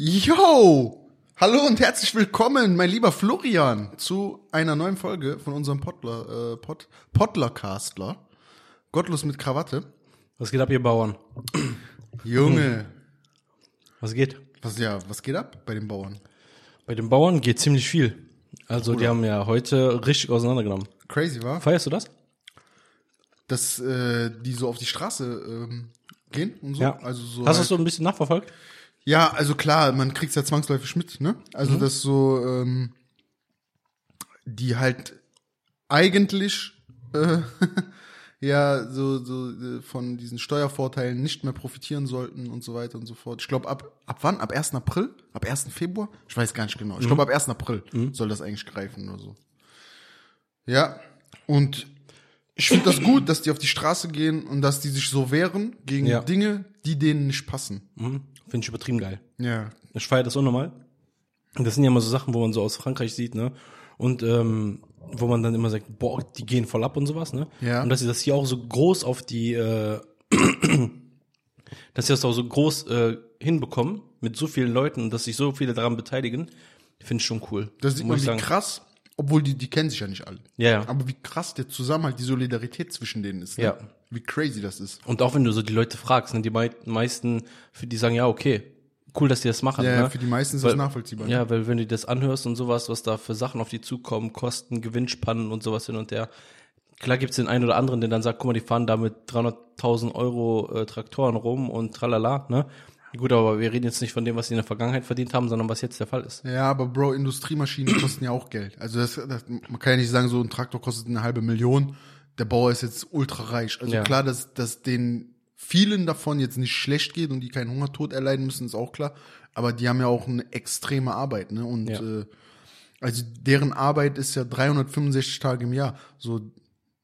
Yo! Hallo und herzlich willkommen, mein lieber Florian, zu einer neuen Folge von unserem Podler, äh, Pod, Podlercastler. Gottlos mit Krawatte. Was geht ab, ihr Bauern? Junge, Was geht? was ja, was geht ab bei den Bauern? Bei den Bauern geht ziemlich viel. Also die haben ja heute richtig auseinandergenommen. Crazy, war? Feierst du das? Dass äh, die so auf die Straße ähm, gehen und so. Also so Hast du halt, so ein bisschen nachverfolgt? Ja, also klar, man kriegt's ja zwangsläufig mit, ne? Also Mhm. dass so ähm, die halt eigentlich äh, ja so so äh, von diesen Steuervorteilen nicht mehr profitieren sollten und so weiter und so fort. Ich glaube ab ab wann? Ab 1. April? Ab 1. Februar? Ich weiß gar nicht genau. Ich glaube ab 1. April soll das eigentlich greifen oder so. Ja, und ich finde das gut, dass die auf die Straße gehen und dass die sich so wehren gegen Ja. Dinge, die denen nicht passen. Mhm. Finde ich übertrieben geil. Ja, Ich feiere das unnormal. Und Das sind ja immer so Sachen, wo man so aus Frankreich sieht, ne? Und ähm, wo man dann immer sagt, boah, die gehen voll ab und sowas, ne? Ja. Und dass sie das hier auch so groß auf die, äh, dass sie das auch so groß äh, hinbekommen mit so vielen Leuten und dass sich so viele daran beteiligen, finde ich schon cool. Da sieht man, wie sagen. krass, obwohl die, die kennen sich ja nicht alle. Ja, ja. Aber wie krass der Zusammenhalt, die Solidarität zwischen denen ist. Ne? Ja. Wie crazy das ist. Und auch wenn du so die Leute fragst, ne, die mei meisten, für die sagen, ja, okay, cool, dass die das machen. Ja, ne? für die meisten ist Weil- das nachvollziehbar. Ja, weil wenn du das anhörst und sowas, was da für Sachen auf die zukommen, Kosten, Gewinnspannen und sowas hin und her. Klar gibt's den einen oder anderen, der dann sagt, guck mal, die fahren da mit 300.000 Euro äh, Traktoren rum und tralala, ne? Gut, aber wir reden jetzt nicht von dem, was sie in der Vergangenheit verdient haben, sondern was jetzt der Fall ist. Ja, aber Bro, Industriemaschinen kosten ja auch Geld. Also das, das, man kann ja nicht sagen, so ein Traktor kostet eine halbe Million. Der Bauer ist jetzt ultra reich. Also Ja. klar, dass, dass den vielen davon jetzt nicht schlecht geht und die keinen Hungertod erleiden müssen, ist auch klar. Aber die haben ja auch eine extreme Arbeit, ne? Und Ja. äh, also deren Arbeit ist ja 365 Tage im Jahr. So,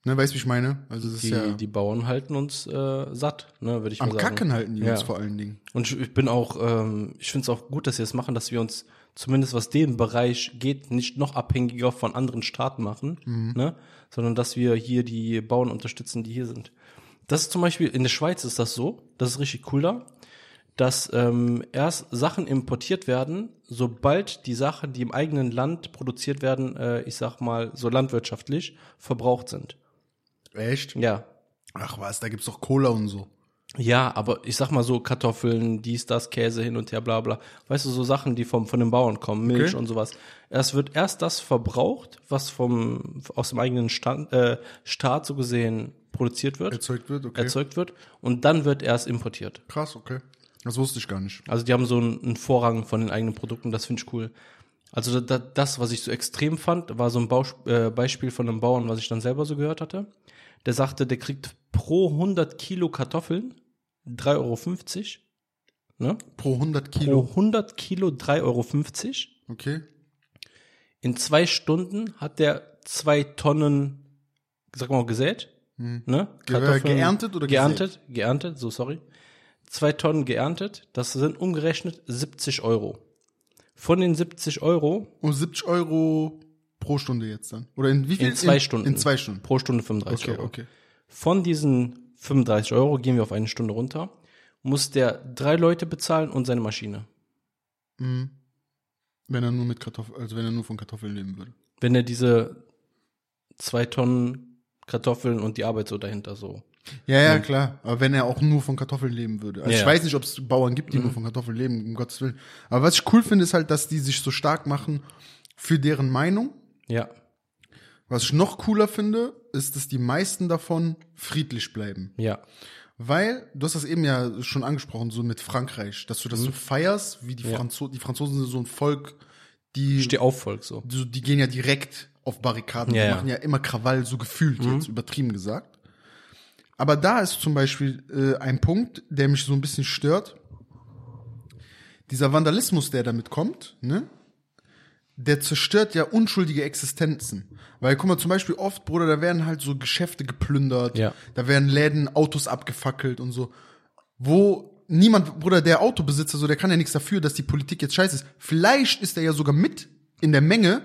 ne, weißt du, wie ich meine? Also das ist Die, ja die Bauern halten uns äh, satt, ne, würde ich am mal sagen. Kacken halten die Ja. uns vor allen Dingen. Und ich, bin auch, ähm, ich finde es auch gut, dass sie das machen, dass wir uns zumindest was den Bereich geht, nicht noch abhängiger von anderen Staaten machen, ne? Sondern dass wir hier die Bauern unterstützen, die hier sind. Das ist zum Beispiel, in der Schweiz ist das so, das ist richtig cool da, dass ähm, erst Sachen importiert werden, sobald die Sachen, die im eigenen Land produziert werden, äh, ich sag mal so landwirtschaftlich, verbraucht sind. Echt? Ja, Ach was, da gibt's doch Cola und so. Ja, aber ich sag mal so Kartoffeln, dies, das, Käse hin und her, bla bla. Weißt du, so Sachen, die vom, von den Bauern kommen, Milch Okay. und sowas. Es wird erst das verbraucht, was vom aus dem eigenen Stand, äh, Staat so gesehen produziert wird, Erzeugt wird, okay. erzeugt wird, und dann wird erst importiert. Krass, okay. Das wusste ich gar nicht. Also die haben so einen, einen Vorrang von den eigenen Produkten, das finde ich cool. Also da, da, das, was ich so extrem fand, war so ein Baus äh, Beispiel von einem Bauern, was ich dann selber so gehört hatte. Der sagte, der kriegt pro 100 Kilo Kartoffeln 3,50 Euro. Ne? Pro 100 Pro Kilo. 100 Kilo 3,50 Euro. Okay. In zwei Stunden hat der zwei Tonnen, sag mal, gesät. Ne? Ge- geerntet oder geerntet? Geerntet, so sorry. Zwei Tonnen geerntet, das sind umgerechnet 70 Euro. Von den 70 Euro Und 70 Euro pro Stunde jetzt dann? Oder in wie viel? in zwei Stunden. In zwei Stunden. Pro Stunde 35 Okay, Euro. okay. Von diesen 35 Euro gehen wir auf eine Stunde runter, muss der drei Leute bezahlen und seine Maschine. Mhm. Wenn er nur mit Kartoffeln, also wenn er nur von Kartoffeln leben würde. Wenn er diese zwei Tonnen Kartoffeln und die Arbeit so dahinter so. Ja, ja, klar. Aber wenn er auch nur von Kartoffeln leben würde. Also Ja, ich weiß nicht, ob es Bauern gibt, die nur von Kartoffeln leben, um Gottes Willen. Aber was ich cool finde, ist halt, dass die sich so stark machen für deren Meinung. Ja. Was ich noch cooler finde, ist, dass die meisten davon friedlich bleiben. Ja. Weil, du hast das eben ja schon angesprochen, so mit Frankreich, dass du das so feierst, wie die, Mhm. Ja. Franzo die Franzosen sind so ein Volk, die, Steh auf, Volk, so. die, die gehen ja direkt auf Barrikaden, Ja, die machen ja immer Krawall, so gefühlt jetzt, übertrieben gesagt. Aber da ist zum Beispiel äh, ein Punkt, der mich so ein bisschen stört. Dieser Vandalismus, der damit kommt, ne? Der zerstört ja unschuldige Existenzen. Weil, guck mal, zum Beispiel oft, Bruder, da werden halt so Geschäfte geplündert, Ja. da werden Läden, Autos abgefackelt und so. Wo niemand, Bruder, der Autobesitzer, so, der kann ja nichts dafür, dass die Politik jetzt scheiße ist. Vielleicht ist er ja sogar mit in der Menge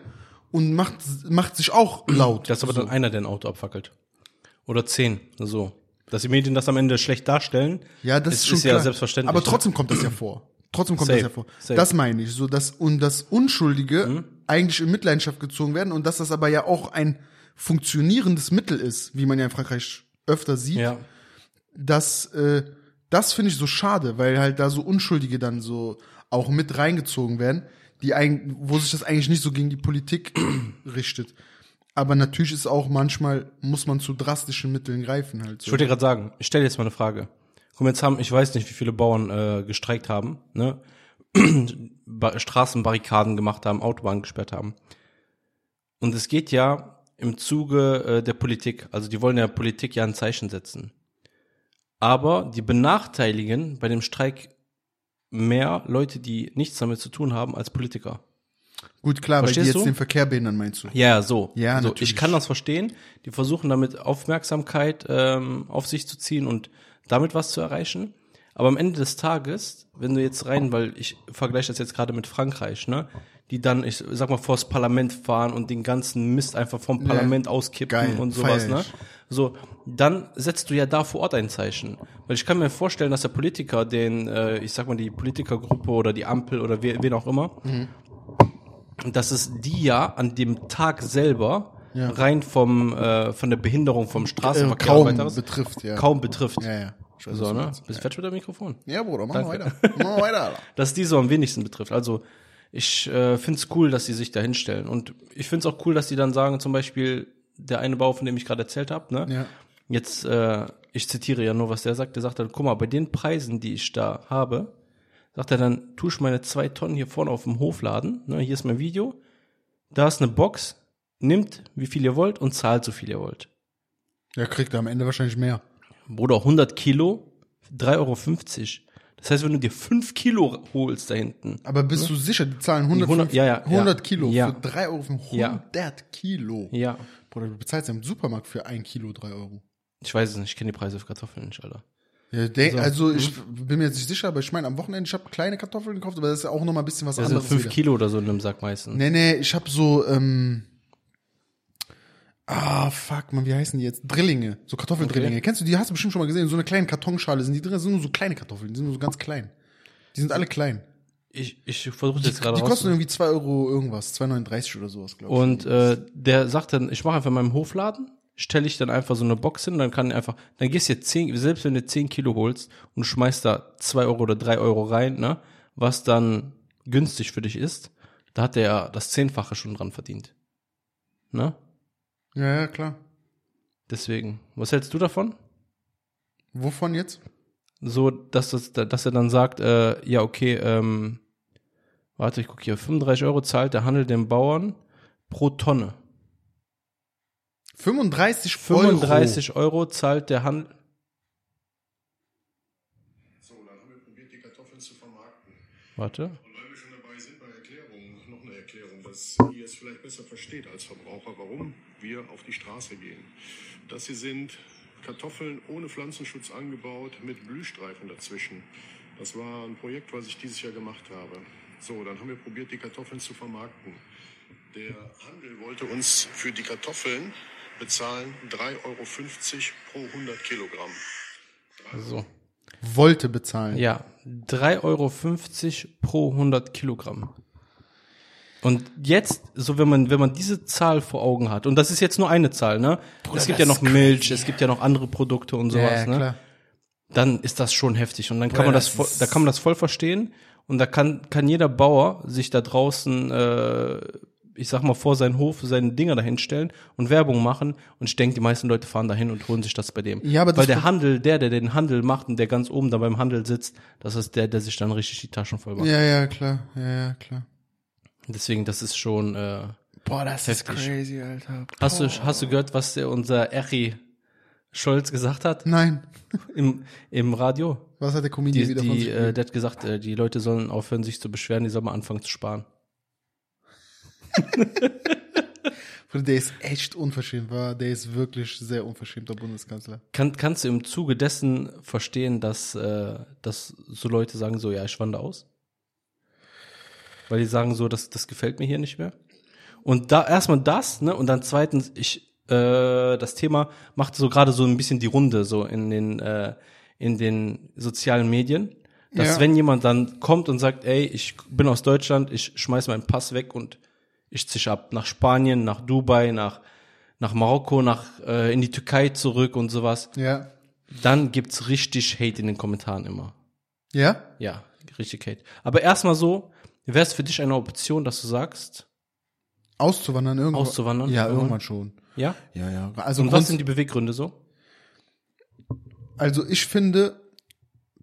und macht, macht sich auch laut. Das ist aber dann einer, der ein Auto abfackelt. Oder zehn, so. Dass die Medien das am Ende schlecht darstellen, Ja, das ist, ist schon ist ja klar. selbstverständlich. Aber ne? trotzdem kommt das ja vor. Trotzdem kommt Safe, das hervor. safe. Das meine ich, so dass und das Unschuldige eigentlich in Mitleidenschaft gezogen werden und dass das aber ja auch ein funktionierendes Mittel ist, wie man ja in Frankreich öfter sieht. Ja. Das, äh, das finde ich so schade, weil halt da so Unschuldige dann so auch mit reingezogen werden, die eigentlich, wo sich das eigentlich nicht so gegen die Politik richtet. Aber natürlich ist auch manchmal, muss man zu drastischen Mitteln greifen halt. Ich So. wollte dir gerade sagen, ich stelle jetzt mal eine Frage. Mal, jetzt haben, ich weiß nicht, wie viele Bauern äh, gestreikt haben, ne? Ba- Straßenbarrikaden gemacht haben, Autobahnen gesperrt haben. Und es geht ja im Zuge äh, der Politik, also die wollen der Politik ja ein Zeichen setzen. Aber die benachteiligen bei dem Streik mehr Leute, die nichts damit zu tun haben, als Politiker. Gut, klar, weil die Verstehst jetzt du? den Verkehr behindern, meinst du? Ja, so. Ja, so, natürlich. Ich kann das verstehen. Die versuchen damit Aufmerksamkeit ähm, auf sich zu ziehen und damit was zu erreichen. Aber am Ende des Tages, wenn du jetzt rein, weil ich vergleiche das jetzt gerade mit Frankreich, ne, die dann, ich sag mal, vors Parlament fahren und den ganzen Mist einfach vom Parlament auskippen Geil, und sowas, ne? So, dann setzt du ja da vor Ort ein Zeichen. Weil ich kann mir vorstellen, dass der Politiker den, äh, ich sag mal, die Politikergruppe oder die Ampel oder wen, wen auch immer, Mhm. dass es die ja an dem Tag selber Ja. rein vom äh, von der Behinderung vom Äh, Straßenverkehr kaum und weiteres betrifft, ja. kaum betrifft. Ja, ja. Weiß, So, ne? Bist du fertig mit dem Mikrofon? Ja, Bruder, mach mal Danke. weiter. Mach mal weiter, Alter. Dass die so am wenigsten betrifft. Also ich äh, finde es cool, dass sie sich da hinstellen. Und ich finde es auch cool, dass die dann sagen, zum Beispiel, der eine Bauer, von dem ich gerade erzählt habe, ne? Ja. Jetzt, äh, ich zitiere ja nur, was der sagt. Der sagt dann, guck mal, bei den Preisen, die ich da habe, sagt er dann, tu ich meine zwei Tonnen hier vorne auf dem Hof laden. Ne, hier ist mein Video. Da ist eine Box. Nimmt, wie viel ihr wollt und zahlt so viel ihr wollt. Ja, kriegt er am Ende wahrscheinlich mehr. Bruder, 100 Kilo, 3,50 Euro. Das heißt, wenn du dir 5 Kilo holst da hinten, Aber bist du sicher, die zahlen 100, 100 ja, ja, 100 ja. Kilo Ja. für 3 Euro für 100 Ja. Kilo? ja, Bruder, du bezahlst ja im Supermarkt für ein Kilo 3 Euro. ich weiß es nicht, ich kenne die Preise für Kartoffeln nicht, Alter. Ja, denk, So. Mhm. also ich bin mir jetzt nicht sicher, aber ich meine, am Wochenende, ich habe kleine Kartoffeln gekauft, aber das ist ja auch noch mal ein bisschen was Das anderes. 5 wieder. Kilo oder so in einem Sack meistens. Nee, nee, ich habe so, ähm, ah, fuck, man, wie heißen die jetzt? Drillinge, so Kartoffeldrillinge. Okay. Kennst du die? Hast du bestimmt schon mal gesehen, so einer kleinen Kartonschale sind die drin, das sind nur so kleine Kartoffeln, die sind nur so ganz klein. Die sind alle klein. Ich, ich versuche jetzt gerade Die kosten irgendwie 2 Euro irgendwas, 2,39 oder sowas, glaube ich. Und äh, der sagt dann, ich mache einfach in meinem Hofladen, stelle ich dann einfach so eine Box hin, dann kann einfach, dann gehst du jetzt 10, selbst wenn du 10 Kilo holst und schmeißt da 2 Euro oder 3 Euro rein, ne, was dann günstig für dich ist, da hat der ja das Zehnfache schon dran verdient. Ne? Ja, ja, klar. Deswegen, was hältst du davon? Wovon jetzt? So, dass, das, dass er dann sagt, äh, ja, okay, ähm, warte, ich gucke hier, 35 Euro zahlt der Handel den Bauern pro Tonne. 35, 35 Euro zahlt der Handel. So, dann haben wir probiert, die Kartoffeln zu vermarkten. Warte. Und weil wir schon dabei sind bei Erklärungen, noch eine Erklärung, dass ihr es vielleicht besser versteht als Verbraucher, warum wir auf die Straße gehen. Das hier sind Kartoffeln ohne Pflanzenschutz angebaut mit Blühstreifen dazwischen. Das war ein Projekt, was ich dieses Jahr gemacht habe. So, dann haben wir probiert, die Kartoffeln zu vermarkten. Der Handel wollte uns für die Kartoffeln bezahlen 3,50 Euro pro 100 Kilogramm. So. Wollte bezahlen. Ja, 3,50 Euro pro 100 Kilogramm. Und jetzt, so wenn man, wenn man diese Zahl vor Augen hat, und das ist jetzt nur eine Zahl, ne? es gibt ja noch Milch, es gibt ja noch andere Produkte und Ja, sowas, ja, ne? klar. Dann ist das schon heftig. Und dann kann Bruder, man das, das da kann man das voll verstehen. Und da kann, kann jeder Bauer sich da draußen, äh, ich sag mal, vor seinen Hof seine Dinger dahin stellen und Werbung machen. Und ich denke, die meisten Leute fahren dahin und holen sich das bei dem. Ja, aber Weil der Handel, der, der den Handel macht und der ganz oben da beim Handel sitzt, das ist der, der sich dann richtig die Taschen voll macht. Ja, ja, klar. Ja, ja, klar. Deswegen, das ist schon. Äh, Boah, das Heftig. ist crazy, Alter. hast du hast du gehört, was der unser Eri Scholz gesagt hat Nein. im im Radio? Was hat der Comedian Die, wieder von die, sich äh, der hat gesagt, äh, die Leute sollen aufhören, sich zu beschweren, die sollen mal anfangen zu sparen. Der ist echt unverschämt, war. Der ist wirklich sehr unverschämter Bundeskanzler. Kann, kannst du im Zuge dessen verstehen, dass, äh, dass so Leute sagen, so, ja, ich wandere aus? Weil die sagen so, das, das gefällt mir hier nicht mehr. Und da erstmal das, ne, und dann zweitens, ich, äh, das Thema macht so gerade so ein bisschen die Runde so in den, äh, in den sozialen Medien, Dass Ja. wenn jemand dann kommt und sagt, ey, ich bin aus Deutschland, ich schmeiß meinen Pass weg und ich zisch ab nach Spanien, nach Dubai, nach, nach Marokko, nach, äh, in die Türkei zurück und sowas, Ja. dann gibt's richtig Hate in den Kommentaren immer. Ja? Ja, richtig Hate. Aber erstmal so, wäre es für dich eine Option, dass du sagst, Auszuwandern irgendwann. Auszuwandern? Ja, Irgendwann? irgendwann schon. ja? Ja, ja. Also, Und was sind die Beweggründe so? also ich finde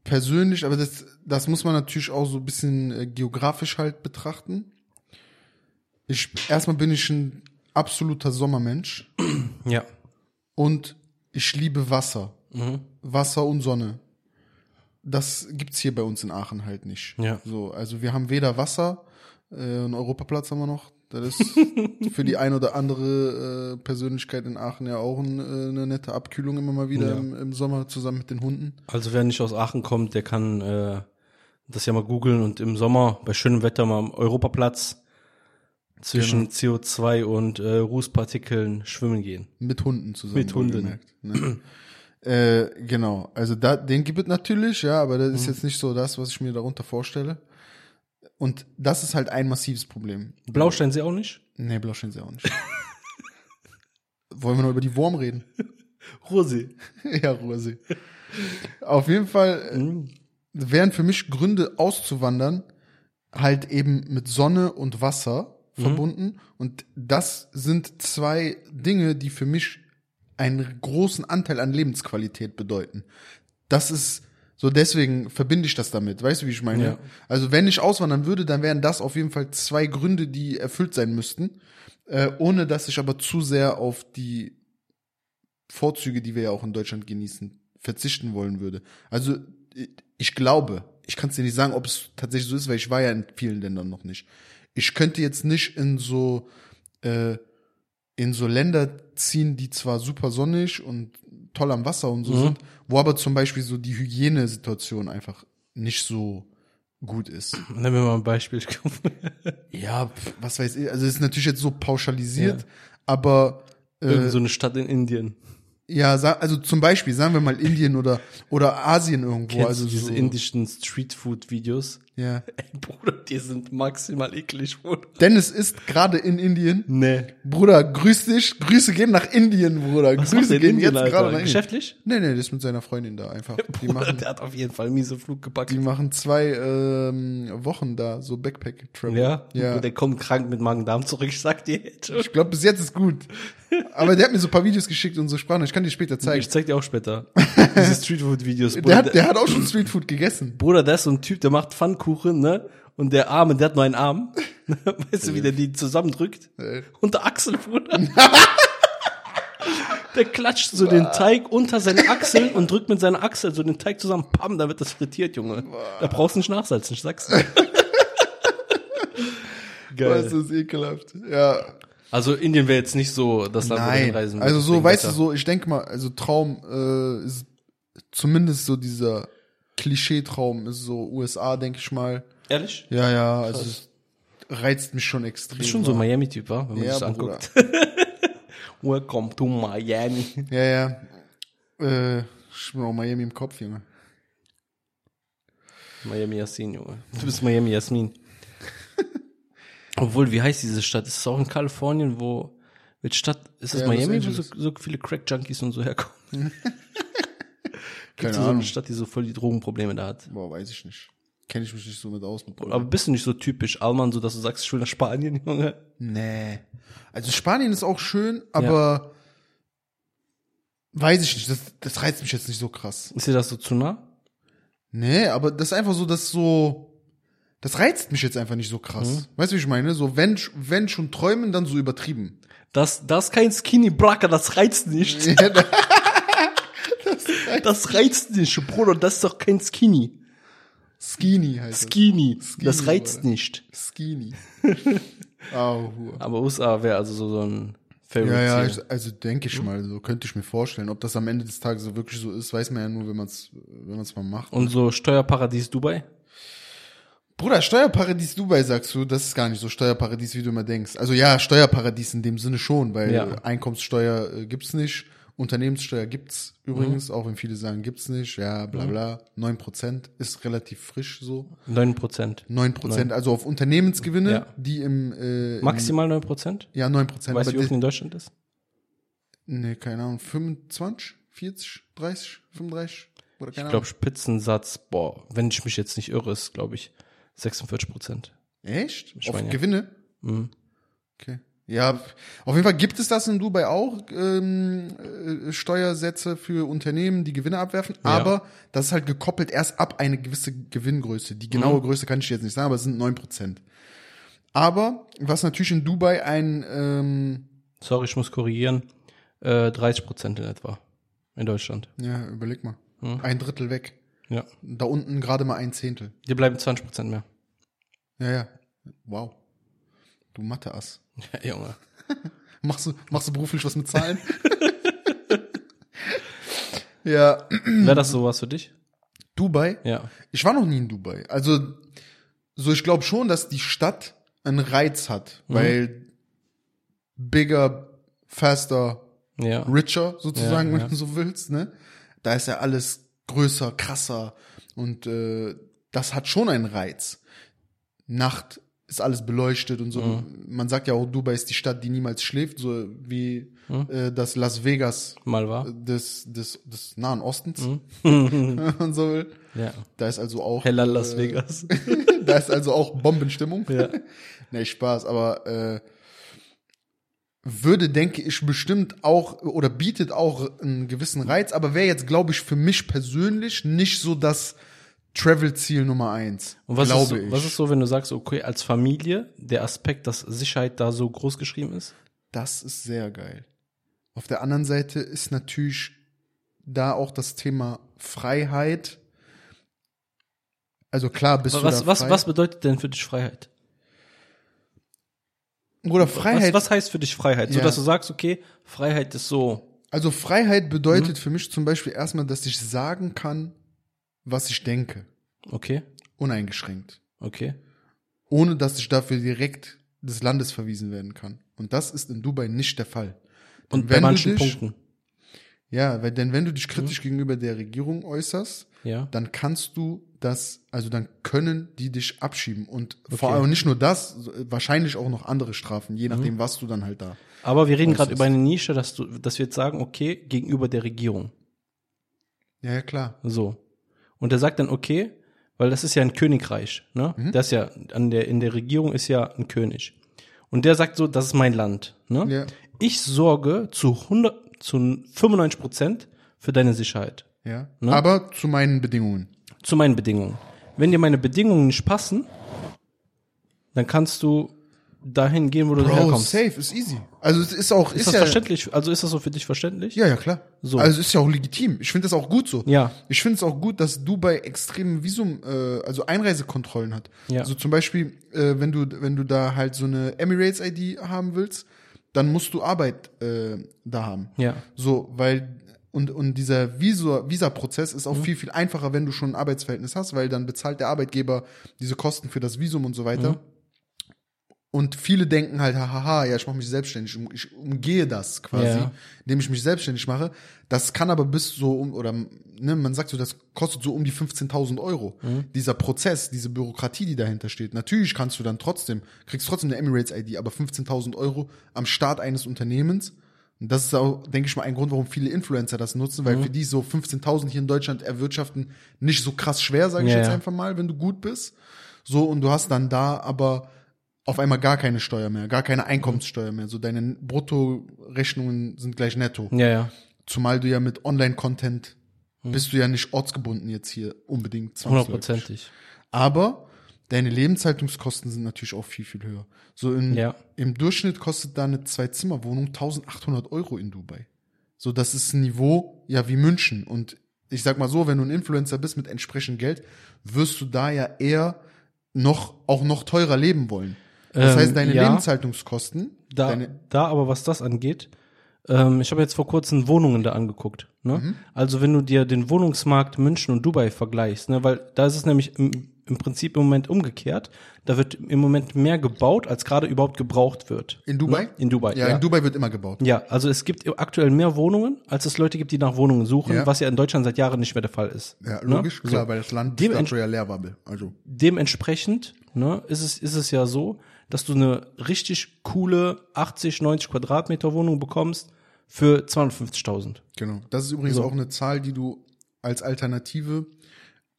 persönlich, aber das, das muss man natürlich auch so ein bisschen äh, geografisch halt betrachten. Ich, erstmal bin ich ein absoluter Sommermensch Ja. und ich liebe Wasser. Mhm. Wasser und Sonne. Das gibt's hier bei uns in Aachen halt nicht. Ja. So, also wir haben weder Wasser, äh, einen Europaplatz haben wir noch. Das ist für die ein oder andere äh, Persönlichkeit in Aachen ja auch ein, äh, eine nette Abkühlung immer mal wieder Ja. im, im Sommer zusammen mit den Hunden. Also wer nicht aus Aachen kommt, der kann äh, das ja mal googeln und im Sommer bei schönem Wetter mal am Europaplatz zwischen CO2 und äh, Rußpartikeln schwimmen gehen. Mit Hunden zusammen. Mit Hunden. Ne? äh, genau, also da, den gibt es natürlich, ja, aber das ist jetzt nicht so das, was ich mir darunter vorstelle. Und das ist halt ein massives Problem. Blausteinsee auch nicht? Nee, Blauschein sie auch nicht. Wollen wir noch über die Wurm reden? Ruhrsee. ja, Ruhrsee. Auf jeden Fall äh, wären für mich Gründe auszuwandern halt eben mit Sonne und Wasser verbunden. Und das sind zwei Dinge, die für mich einen großen Anteil an Lebensqualität bedeuten. Das ist so deswegen verbinde ich das damit. Weißt du, wie ich meine? Ja. Also wenn ich auswandern würde, dann wären das auf jeden Fall zwei Gründe, die erfüllt sein müssten, äh, ohne dass ich aber zu sehr auf die Vorzüge, die wir ja auch in Deutschland genießen, verzichten wollen würde. Also ich glaube, ich kann es dir nicht sagen, ob es tatsächlich so ist, weil ich war ja in vielen Ländern noch nicht. Ich könnte jetzt nicht in so äh, in so Länder ziehen, die zwar super sonnig und toll am Wasser und so Mhm. sind, wo aber zum Beispiel so die Hygienesituation einfach nicht so gut ist. Nennen wir mal ein Beispiel. Ja, was weiß ich, also es ist natürlich jetzt so pauschalisiert, aber äh, Irgend so eine Stadt in Indien. ja, also zum Beispiel, sagen wir mal Indien oder oder Asien irgendwo, Kennst also diese so, indischen Streetfood-Videos? Ja. Ey, Bruder, die sind maximal eklig, Bruder. Dennis ist gerade in Indien. Nee. Bruder, grüß dich. Grüße gehen nach Indien, Bruder. Was Grüße der gehen Indien, jetzt Alter? gerade nach Indien. Geschäftlich? Nee, nee, das ist mit seiner Freundin da einfach. Die Bruder, machen, der hat auf jeden Fall miese Flug gepackt. die machen zwei ähm, Wochen da, so Backpack-Travel. Ja? Ja. Und der kommt krank mit Magen-Darm zurück, ich sag dir jetzt schon. Ich glaube, bis jetzt ist gut. Aber der hat mir so ein paar Videos geschickt und so Sprachen. Ich kann dir später zeigen. Ich zeig dir auch später. Diese Streetfood-Videos. Der Bruder, hat, der hat auch schon Streetfood gegessen. Bruder, der ist so ein Typ, der macht Pfannkuchen, ne? Und der Arme, der hat nur einen Arm. weißt du, wie der die zusammendrückt? Äh. Unter Achsel, Bruder. der klatscht so den Teig unter seine Achsel und drückt mit seiner Achsel so den Teig zusammen. Pam, da wird das frittiert, Junge. Da brauchst du nicht nachsalzen, ich sag's dir. Das ist ekelhaft. Ja. Also Indien wäre jetzt nicht so das Land, Nein. hinreisen Also so, weißt du, so, ich denke mal, also Traum äh, ist zumindest so dieser Klischee-Traum ist so USA, denke ich mal. Ehrlich? Ja, ja, also es reizt mich schon extrem. Du bist schon so ein Miami-Typ, wa? wenn man Ja, sich das anguckt. Welcome to Miami. Ja, ja. Äh, ich bin auch Miami im Kopf, Junge. Miami Yasmin, Junge. Du bist Miami Yasmin. Obwohl, wie heißt diese Stadt? Ist es auch in Kalifornien, wo, welche Stadt, ist das Ja, Miami, wo so, so viele Crack-Junkies und so herkommen? Keine so Ahnung. eine Stadt, die so voll die Drogenprobleme da hat. Boah, weiß ich nicht. Kenne ich mich nicht so mit aus. Mit Aber bist du nicht so typisch Allmann, so dass du sagst, ich will nach Spanien, Junge? Nee. Also Spanien ist auch schön, aber weiß ich nicht, das, das reizt mich jetzt nicht so krass. Ist dir das so zu nah? Nee, aber das ist einfach so, dass so, das reizt mich jetzt einfach nicht so krass. Mhm. Weißt du, wie ich meine? So, wenn, wenn schon träumen, dann so übertrieben. Das, das ist kein Skinny Bracker, das reizt nicht. Ja, da- Das reizt nicht, Bruder, das ist doch kein Skinny. Skinny heißt es. Skinny. Skinny, Das reizt Bruder. nicht. Skinny. Hure. Aber USA wäre also so, so ein Favorite. Ja, ja, also denke ich mal, so könnte ich mir vorstellen. Ob das am Ende des Tages so wirklich so ist, weiß man ja nur, wenn man es wenn man's mal macht. Und so Steuerparadies Dubai? Bruder, Steuerparadies Dubai sagst du, das ist gar nicht so Steuerparadies, wie du immer denkst. Also ja, Steuerparadies in dem Sinne schon, weil Ja. Einkommenssteuer äh, gibt's nicht Unternehmenssteuer gibt's übrigens, auch wenn viele sagen, gibt's nicht, ja, bla bla. 9% ist relativ frisch so. 9 Prozent. 9%, also auf Unternehmensgewinne, Ja. die im, äh, im Maximal 9 Prozent? ja, 9%. Weißt du, wie hoch in Deutschland ist? nee, keine Ahnung, 25, 40, 30, 35 oder keine Ich glaube, Spitzensatz, boah, wenn ich mich jetzt nicht irre, ist, glaube ich, 46 Prozent. Echt? Ich auf meine. Gewinne? Mhm. Okay. Ja, auf jeden Fall gibt es das in Dubai auch, ähm, äh, Steuersätze für Unternehmen, die Gewinne abwerfen, Ja. aber das ist halt gekoppelt erst ab eine gewisse Gewinngröße. Die genaue Mhm. Größe kann ich jetzt nicht sagen, aber es sind 9%. Aber was natürlich in Dubai ein, ähm, Sorry, ich muss korrigieren. Äh, 30 Prozent in etwa. In Deutschland. ja, überleg mal, Mhm. ein Drittel weg. Ja. Da unten gerade mal ein Zehntel. Dir bleiben 20 Prozent mehr. Ja, ja. Wow. Du Mathe-Ass. Ja, Junge. Machst du, machst du beruflich was mit Zahlen? ja, Wäre das sowas für dich? Dubai. Ja. Ich war noch nie in Dubai. Also, so ich glaube schon, dass die Stadt einen Reiz hat, Mhm. weil bigger, faster, Ja. richer sozusagen, Ja, wenn ja. du so willst, ne? Da ist ja alles größer, krasser und äh, das hat schon einen Reiz. Nacht ist alles beleuchtet und so. Mhm. Man sagt ja auch, Dubai ist die Stadt, die niemals schläft, so wie Mhm. äh, das Las Vegas Mal war. des, des, des Nahen Ostens, Mhm. wenn man so will. Ja. Da ist also auch Heller Las äh, Vegas. da ist also auch Bombenstimmung. Ja. nee, Spaß, aber äh, würde, denke ich, bestimmt auch oder bietet auch einen gewissen Reiz, aber wäre jetzt, glaube ich, für mich persönlich nicht so das Travel-Ziel Nummer eins. Und was ist, glaube so, ich. was ist so, wenn du sagst, okay, als Familie, der Aspekt, dass Sicherheit da so groß geschrieben ist? Das ist sehr geil. Auf der anderen Seite ist natürlich da auch das Thema Freiheit. Also klar, bist du Was, da was, frei. was bedeutet denn für dich Freiheit? Oder Freiheit. Was, was heißt für dich Freiheit? So, Ja. dass du sagst, okay, Freiheit ist so. Also Freiheit bedeutet Mhm. für mich zum Beispiel erstmal, dass ich sagen kann, was ich denke, Okay, uneingeschränkt, okay. ohne dass ich dafür direkt des Landes verwiesen werden kann. Und das ist in Dubai nicht der Fall. Denn Und bei manchen dich, Punkten. Ja, weil denn wenn du dich Mhm. kritisch gegenüber der Regierung äußerst, Ja. dann kannst du das, also dann können die dich abschieben und Okay. vor allem nicht nur das, wahrscheinlich auch noch andere Strafen, je Mhm. nachdem, was du dann halt da. Aber wir reden gerade über eine Nische, dass du, dass wir jetzt sagen, okay, gegenüber der Regierung. Ja, ja klar. So. Und er sagt dann, okay, weil das ist ja ein Königreich, ne? Mhm. Das ist ja, an der, in der Regierung ist ja ein König. Und der sagt so, das ist mein Land, ne? Ja, Ich sorge zu 100, zu 95 Prozent für deine Sicherheit. ja. Ne? Aber zu meinen Bedingungen. Zu meinen Bedingungen. Wenn dir meine Bedingungen nicht passen, dann kannst du dahin gehen, wo du Bro, herkommst. safe, ist easy. Also es ist auch, Ist, ist, das ja, verständlich? Also ist das so für dich verständlich? Ja, ja, klar. So. Also es ist ja auch legitim. Ich finde das auch gut so. Ja. Ich finde es auch gut, dass Dubai extrem Visum, äh, also Einreisekontrollen hat. Ja. Also zum Beispiel, äh, wenn du, wenn du da halt so eine Emirates-ID haben willst, dann musst du Arbeit äh, da haben. Ja. So, weil und, und dieser Visa- Visa-Prozess ist Mhm. auch viel, viel einfacher, wenn du schon ein Arbeitsverhältnis hast, weil dann bezahlt der Arbeitgeber diese Kosten für das Visum und so weiter. Mhm. Und viele denken halt, hahaha, ja, ich mache mich selbstständig, ich umgehe das quasi, Ja. indem ich mich selbstständig mache. Das kann aber bis so um, oder ne, man sagt so, das kostet so um die 15.000 Euro. Mhm. Dieser Prozess, diese Bürokratie, die dahinter steht. Natürlich kannst du dann trotzdem, kriegst trotzdem eine Emirates-ID, aber 15.000 Euro am Start eines Unternehmens. Und das ist auch, denke ich mal, ein Grund, warum viele Influencer das nutzen, Mhm. weil für die so 15.000 hier in Deutschland erwirtschaften nicht so krass schwer, sage ich Ja, jetzt einfach mal, wenn du gut bist. So, und du hast dann da aber auf einmal gar keine Steuer mehr, gar keine Einkommenssteuer mehr. So deine Bruttorechnungen sind gleich netto. Ja, ja. Zumal du ja mit Online-Content bist du ja nicht ortsgebunden jetzt hier unbedingt. Hundertprozentig. Aber deine Lebenshaltungskosten sind natürlich auch viel, viel höher. So in, Ja. im Durchschnitt kostet da eine Zwei-Zimmer-Wohnung 1800 Euro in Dubai. So, das ist ein Niveau, ja, wie München. Und ich sag mal so, wenn du ein Influencer bist mit entsprechendem Geld, wirst du da ja eher noch, auch noch teurer leben wollen. Das Ähm, heißt, deine ja. Lebenshaltungskosten, Da, deine, da aber was das angeht, ähm, ich habe jetzt vor kurzem Wohnungen da angeguckt. Ne? Mhm. Also wenn du dir den Wohnungsmarkt München und Dubai vergleichst, ne, weil da ist es nämlich im, im Prinzip im Moment umgekehrt. Da wird im Moment mehr gebaut, als gerade überhaupt gebraucht wird. In Dubai? Ne? In Dubai, Ja, ja. in Dubai wird immer gebaut. Ja, also es gibt aktuell mehr Wohnungen, als es Leute gibt, die nach Wohnungen suchen, Ja. was ja in Deutschland seit Jahren nicht mehr der Fall ist. Ja, Ne? logisch, klar, So. weil das Land Dem bis ent- dato ja leer war. Also, Dementsprechend ne, ist, es, ist es ja so, dass du eine richtig coole 80, 90 Quadratmeter Wohnung bekommst für 250.000. genau. Das ist übrigens auch eine Zahl, die du als Alternative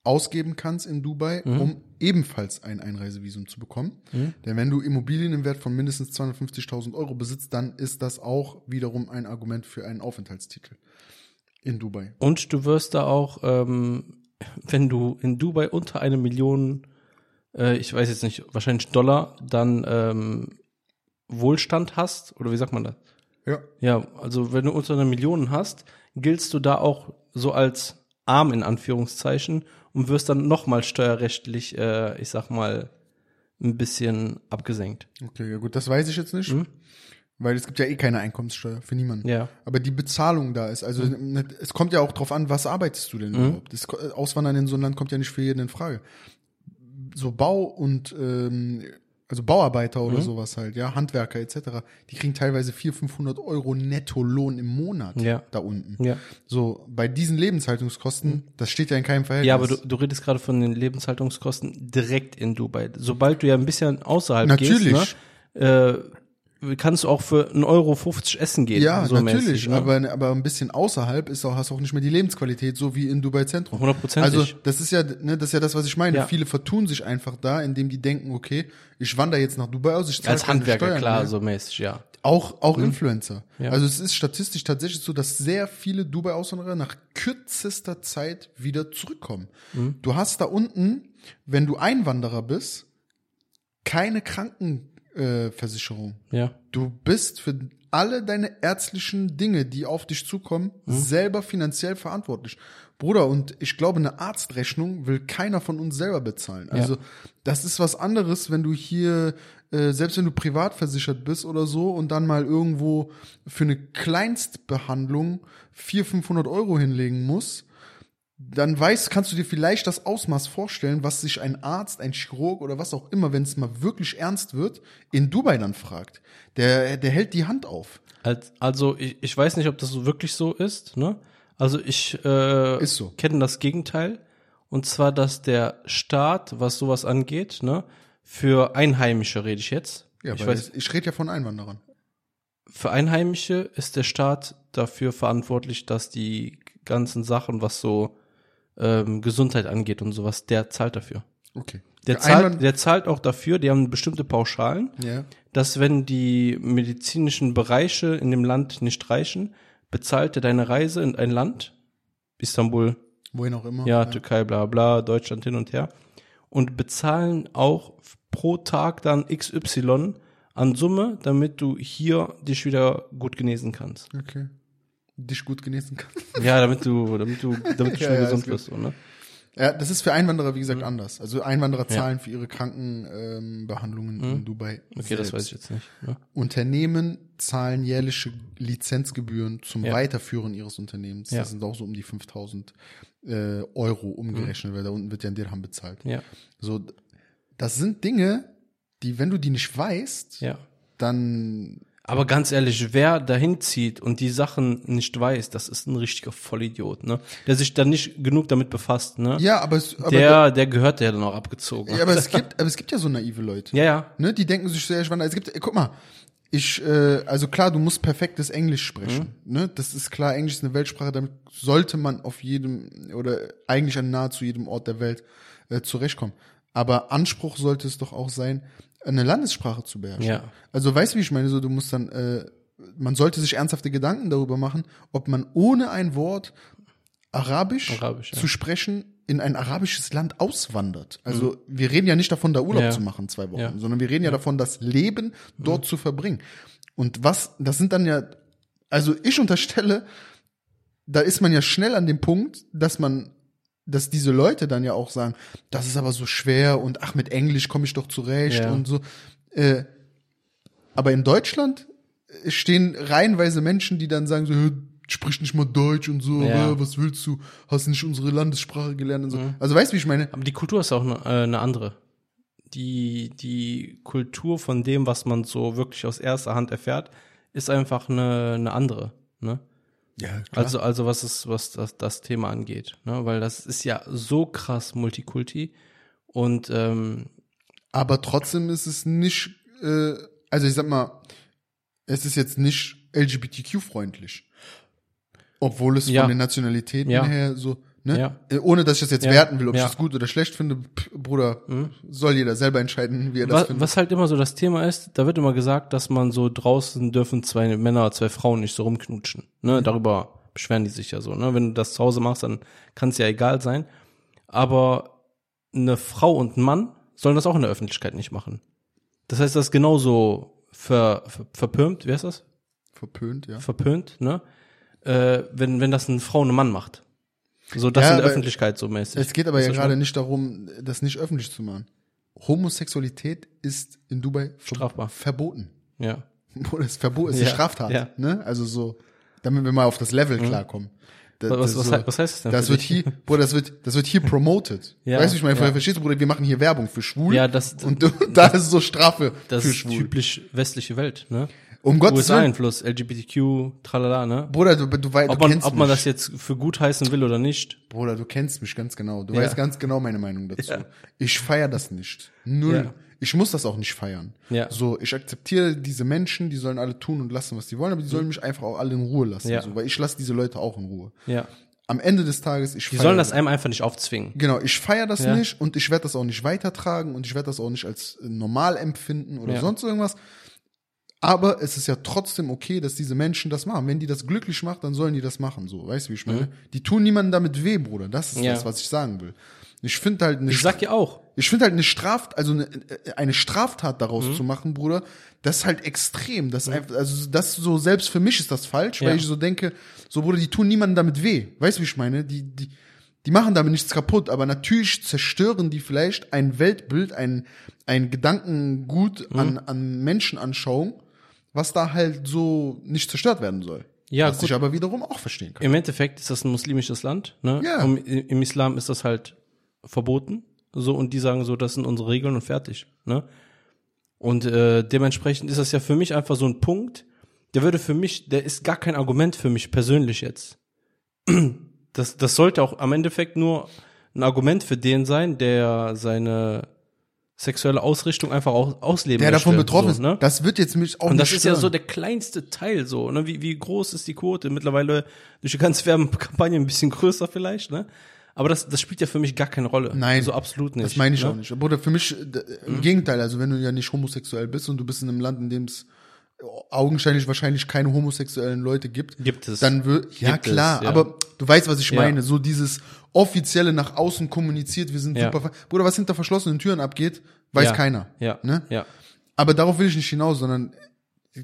ausgeben kannst in Dubai, Mhm. um ebenfalls ein Einreisevisum zu bekommen. Denn wenn du Immobilien im Wert von mindestens 250.000 Euro besitzt, dann ist das auch wiederum ein Argument für einen Aufenthaltstitel in Dubai. Und du wirst da auch, ähm, wenn du in Dubai unter eine Million, äh, ich weiß jetzt nicht, wahrscheinlich Dollar, dann ähm, Wohlstand hast, oder wie sagt man das? Ja. Ja, also wenn du unter einer Million hast, giltst du da auch so als arm in Anführungszeichen und wirst dann nochmal steuerrechtlich, äh, ich sag mal, ein bisschen abgesenkt. Okay, ja gut, das weiß ich jetzt nicht. Weil es gibt ja eh keine Einkommenssteuer für niemanden. Mhm. Ja. Aber die Bezahlung da ist, also ne, es kommt ja auch drauf an, was arbeitest du denn Mhm. überhaupt? Das Auswandern in so ein Land kommt ja nicht für jeden in Frage. So Bau und ähm, also Bauarbeiter Mhm. oder sowas halt, ja, Handwerker etc., die kriegen teilweise 400, 500 Euro Nettolohn im Monat Ja. da unten. Ja. So, bei diesen Lebenshaltungskosten, das steht ja in keinem Verhältnis. Ja, aber du, du redest gerade von den Lebenshaltungskosten direkt in Dubai. Sobald du ja ein bisschen außerhalb Natürlich. gehst, ne, äh, kannst du auch für 1,50 Euro essen gehen. ja, so natürlich, mäßig, ne? aber, aber ein bisschen außerhalb ist auch, hast du auch nicht mehr die Lebensqualität, so wie in Dubai Zentrum. Hundertprozentig. Also, das ist ja, ne, das ist ja das, was ich meine. Ja. Viele vertun sich einfach da, indem die denken, okay, ich wandere jetzt nach Dubai aus, ich zahle Als Handwerker, Steuern klar, mehr. so mäßig, ja. Auch, auch Influencer. Ja. Also es ist statistisch tatsächlich so, dass sehr viele Dubai-Auswanderer nach kürzester Zeit wieder zurückkommen. Du hast da unten, wenn du Einwanderer bist, keine Krankenversicherung. Ja. Du bist für alle deine ärztlichen Dinge, die auf dich zukommen, selber finanziell verantwortlich. Bruder, und ich glaube, eine Arztrechnung will keiner von uns selber bezahlen. Also, das ist was anderes, wenn du hier, äh, selbst wenn du privat versichert bist oder so und dann mal irgendwo für eine Kleinstbehandlung 400, 500 Euro hinlegen musst, dann weißt, kannst du dir vielleicht das Ausmaß vorstellen, was sich ein Arzt, ein Chirurg oder was auch immer, wenn es mal wirklich ernst wird, in Dubai dann fragt. Der, der hält die Hand auf. Als, also ich, ich weiß nicht, ob das so wirklich so ist, ne? Also ich äh, so. kenne das Gegenteil. Und zwar, dass der Staat, was sowas angeht, ne, für Einheimische rede ich jetzt. Ja, ich weiß, ich rede ja von Einwanderern. für Einheimische ist der Staat dafür verantwortlich, dass die ganzen Sachen, was so ähm, Gesundheit angeht und sowas, der zahlt dafür. Okay. Der zahlt, der zahlt auch dafür, die haben bestimmte Pauschalen, ja. dass wenn die medizinischen Bereiche in dem Land nicht reichen, bezahlt er deine Reise in ein Land, Istanbul, Wohin auch immer. ja, Türkei, bla bla, Deutschland hin und her, und bezahlen auch pro Tag dann XY an Summe, damit du hier dich wieder gut genesen kannst. Okay. Dich gut genießen kann. Ja, damit du, damit du, damit du Ja, schnell ja, gesund ist gut. wirst, ne? Ja, das ist für Einwanderer, wie gesagt, anders. Also Einwanderer Ja. zahlen für ihre Krankenbehandlungen ähm, Behandlungen in Dubai. Okay, das selbst. weiß ich jetzt nicht. Ne? Unternehmen zahlen jährliche Lizenzgebühren zum Ja. Weiterführen ihres Unternehmens. Ja. Das sind auch so um die 5000 äh, Euro umgerechnet, weil da unten wird ja ein Dirham bezahlt. Ja, So, das sind Dinge, die, wenn du die nicht weißt, ja. dann Aber ganz ehrlich, wer dahin zieht und die Sachen nicht weiß, das ist ein richtiger Vollidiot, ne? Der sich dann nicht genug damit befasst, ne? ja, aber es, aber, der, der gehört ja dann auch abgezogen. ja, aber es gibt, aber es gibt ja so naive Leute. ja, ja. Ne, die denken sich sehr, ich wandere. Es gibt, guck mal, ich, äh, also klar, du musst perfektes Englisch sprechen. Ne, das ist klar, Englisch ist eine Weltsprache, damit sollte man auf jedem oder eigentlich an nahezu jedem Ort der Welt äh, zurechtkommen. Aber Anspruch sollte es doch auch sein, eine Landessprache zu beherrschen. Ja. Also weißt du, wie ich meine? So, du musst dann, äh, man sollte sich ernsthafte Gedanken darüber machen, ob man ohne ein Wort Arabisch, Arabisch, ja. zu sprechen in ein arabisches Land auswandert. Also wir reden ja nicht davon, da Urlaub Mhm. Ja. zu machen, zwei Wochen, Ja. sondern wir reden ja davon, das Leben dort zu verbringen. Und was, das sind dann ja, also ich unterstelle, da ist man ja schnell an dem Punkt, dass man, dass diese Leute dann ja auch sagen, das ist aber so schwer und ach, mit Englisch komme ich doch zurecht Ja. und so. Äh, aber in Deutschland stehen reihenweise Menschen, die dann sagen so, "Hö, sprich nicht mal Deutsch und so, Ja. äh, was willst du? Hast nicht unsere Landessprache gelernt und so. Also weißt du, wie ich meine? Aber die Kultur ist auch eine, äh, eine andere. Die, die Kultur von dem, was man so wirklich aus erster Hand erfährt, ist einfach eine, eine andere. Ne? Ja, Also, also was ist, was das, das Thema angeht. Ne? Weil das ist ja so krass Multikulti. Und ähm, aber trotzdem ist es nicht, äh, also ich sag mal, es ist jetzt nicht LGBTQ-freundlich. Obwohl es Ja. von den Nationalitäten Ja. her so, ne? Ja. Äh, Ohne dass ich das jetzt Ja. werten will, ob Ja. ich das gut oder schlecht finde, Pff, Bruder, soll jeder selber entscheiden, wie er das was, findet. was halt immer so das Thema ist, da wird immer gesagt, dass man so draußen dürfen zwei Männer, zwei Frauen nicht so rumknutschen. Mhm. Ne? Darüber beschweren die sich ja so. Ne? Wenn du das zu Hause machst, dann kann es ja egal sein. Aber eine Frau und ein Mann sollen das auch in der Öffentlichkeit nicht machen. Das heißt, das ist genauso ver, ver, verpönt, wie heißt das? Verpönt, ja. Verpönt, ne? Äh, wenn, wenn das eine Frau und ein Mann macht. So das Ja, in der Öffentlichkeit so mäßig. Es geht aber ja gerade nicht darum, das nicht öffentlich zu machen. Homosexualität ist in Dubai Strafbar. verboten. Ja. Es ist verboten, es ist Ja, eine Straftat. ja. Ne? Also so, damit wir mal auf das Level klarkommen. Da- Was- das was so- was heißt das denn Das wird hier, Bruder, das wird, das wird hier promoted. Ja, weißt du, ich meine, ja. verstehst du, Bruder, wir machen hier Werbung für schwul. Ja, das- und du, da ist so Strafe Das für ist schwul. typisch westliche Welt, ne? Um Gottes Willen. USA-Einfluss, LGBTQ, tralala, ne? Bruder, du, du, weißt, Ob du man, kennst ob man mich. das jetzt für gut heißen will oder nicht. Bruder, du kennst mich ganz genau. Du Ja. weißt ganz genau meine Meinung dazu. Ja. Ich feier das nicht. Null. Ja. Ich muss das auch nicht feiern. Ja. So, ich akzeptiere diese Menschen, die sollen alle tun und lassen, was sie wollen, aber die sollen mich einfach auch alle in Ruhe lassen. Mhm. Ja. So, weil ich lasse diese Leute auch in Ruhe. Ja. Am Ende des Tages, ich Die sollen das einem einfach nicht aufzwingen. Genau, ich feiere das Ja. nicht und ich werde das auch nicht weitertragen und ich werde das auch nicht als äh, normal empfinden oder Ja. sonst irgendwas. Aber es ist ja trotzdem okay, dass diese Menschen das machen. Wenn die das glücklich macht, dann sollen die das machen. So, weißt du, wie ich meine? Die tun niemandem damit weh, Bruder. Das ist Mhm. Ja. das, was ich sagen will. Ich finde halt eine Ich sag ja auch. ich finde halt eine Straft, also eine, äh, eine Straftat daraus Mhm. zu machen, Bruder, das ist halt extrem. Das ist einfach, also das so selbst für mich ist das falsch, Ja. weil ich so denke, so Bruder, die tun niemandem damit weh. Weißt du, wie ich meine? Die, die, die machen damit nichts kaputt, aber natürlich zerstören die vielleicht ein Weltbild, ein, ein Gedankengut Mhm. an, an Menschenanschauung, was da halt so nicht zerstört werden soll. Ja, was gut. ich aber wiederum auch verstehen kann. Im Endeffekt ist das ein muslimisches Land, ne? Ja. Und im Islam ist das halt verboten. So, und die sagen so, das sind unsere Regeln und fertig, ne? Und äh, dementsprechend ist das ja für mich einfach so ein Punkt, der würde für mich, der ist gar kein Argument für mich persönlich jetzt. Das, das sollte auch am Endeffekt nur ein Argument für den sein, der seine sexuelle Ausrichtung einfach auch ausleben Der davon betroffen so, ist, ne? das wird jetzt mich auch Und das ist ja stören. so der kleinste Teil so, ne? Wie, wie groß ist die Quote? Mittlerweile durch die ganze Werbekampagne ein bisschen größer vielleicht, ne? Aber das, das spielt ja für mich gar keine Rolle. Nein. So absolut nicht. Das meine ich ne? auch nicht. Bruder, für mich, d- im Gegenteil, also wenn du ja nicht homosexuell bist und du bist in einem Land, in dem es augenscheinlich wahrscheinlich keine homosexuellen Leute gibt, Gibt es. dann wird, ja Gibt es, klar, ja. aber du weißt, was ich Ja. meine, so dieses offizielle nach außen kommuniziert, wir sind Ja. super, Bruder, was hinter verschlossenen Türen abgeht, weiß keiner. Ja. Ne? Ja. Aber darauf will ich nicht hinaus, sondern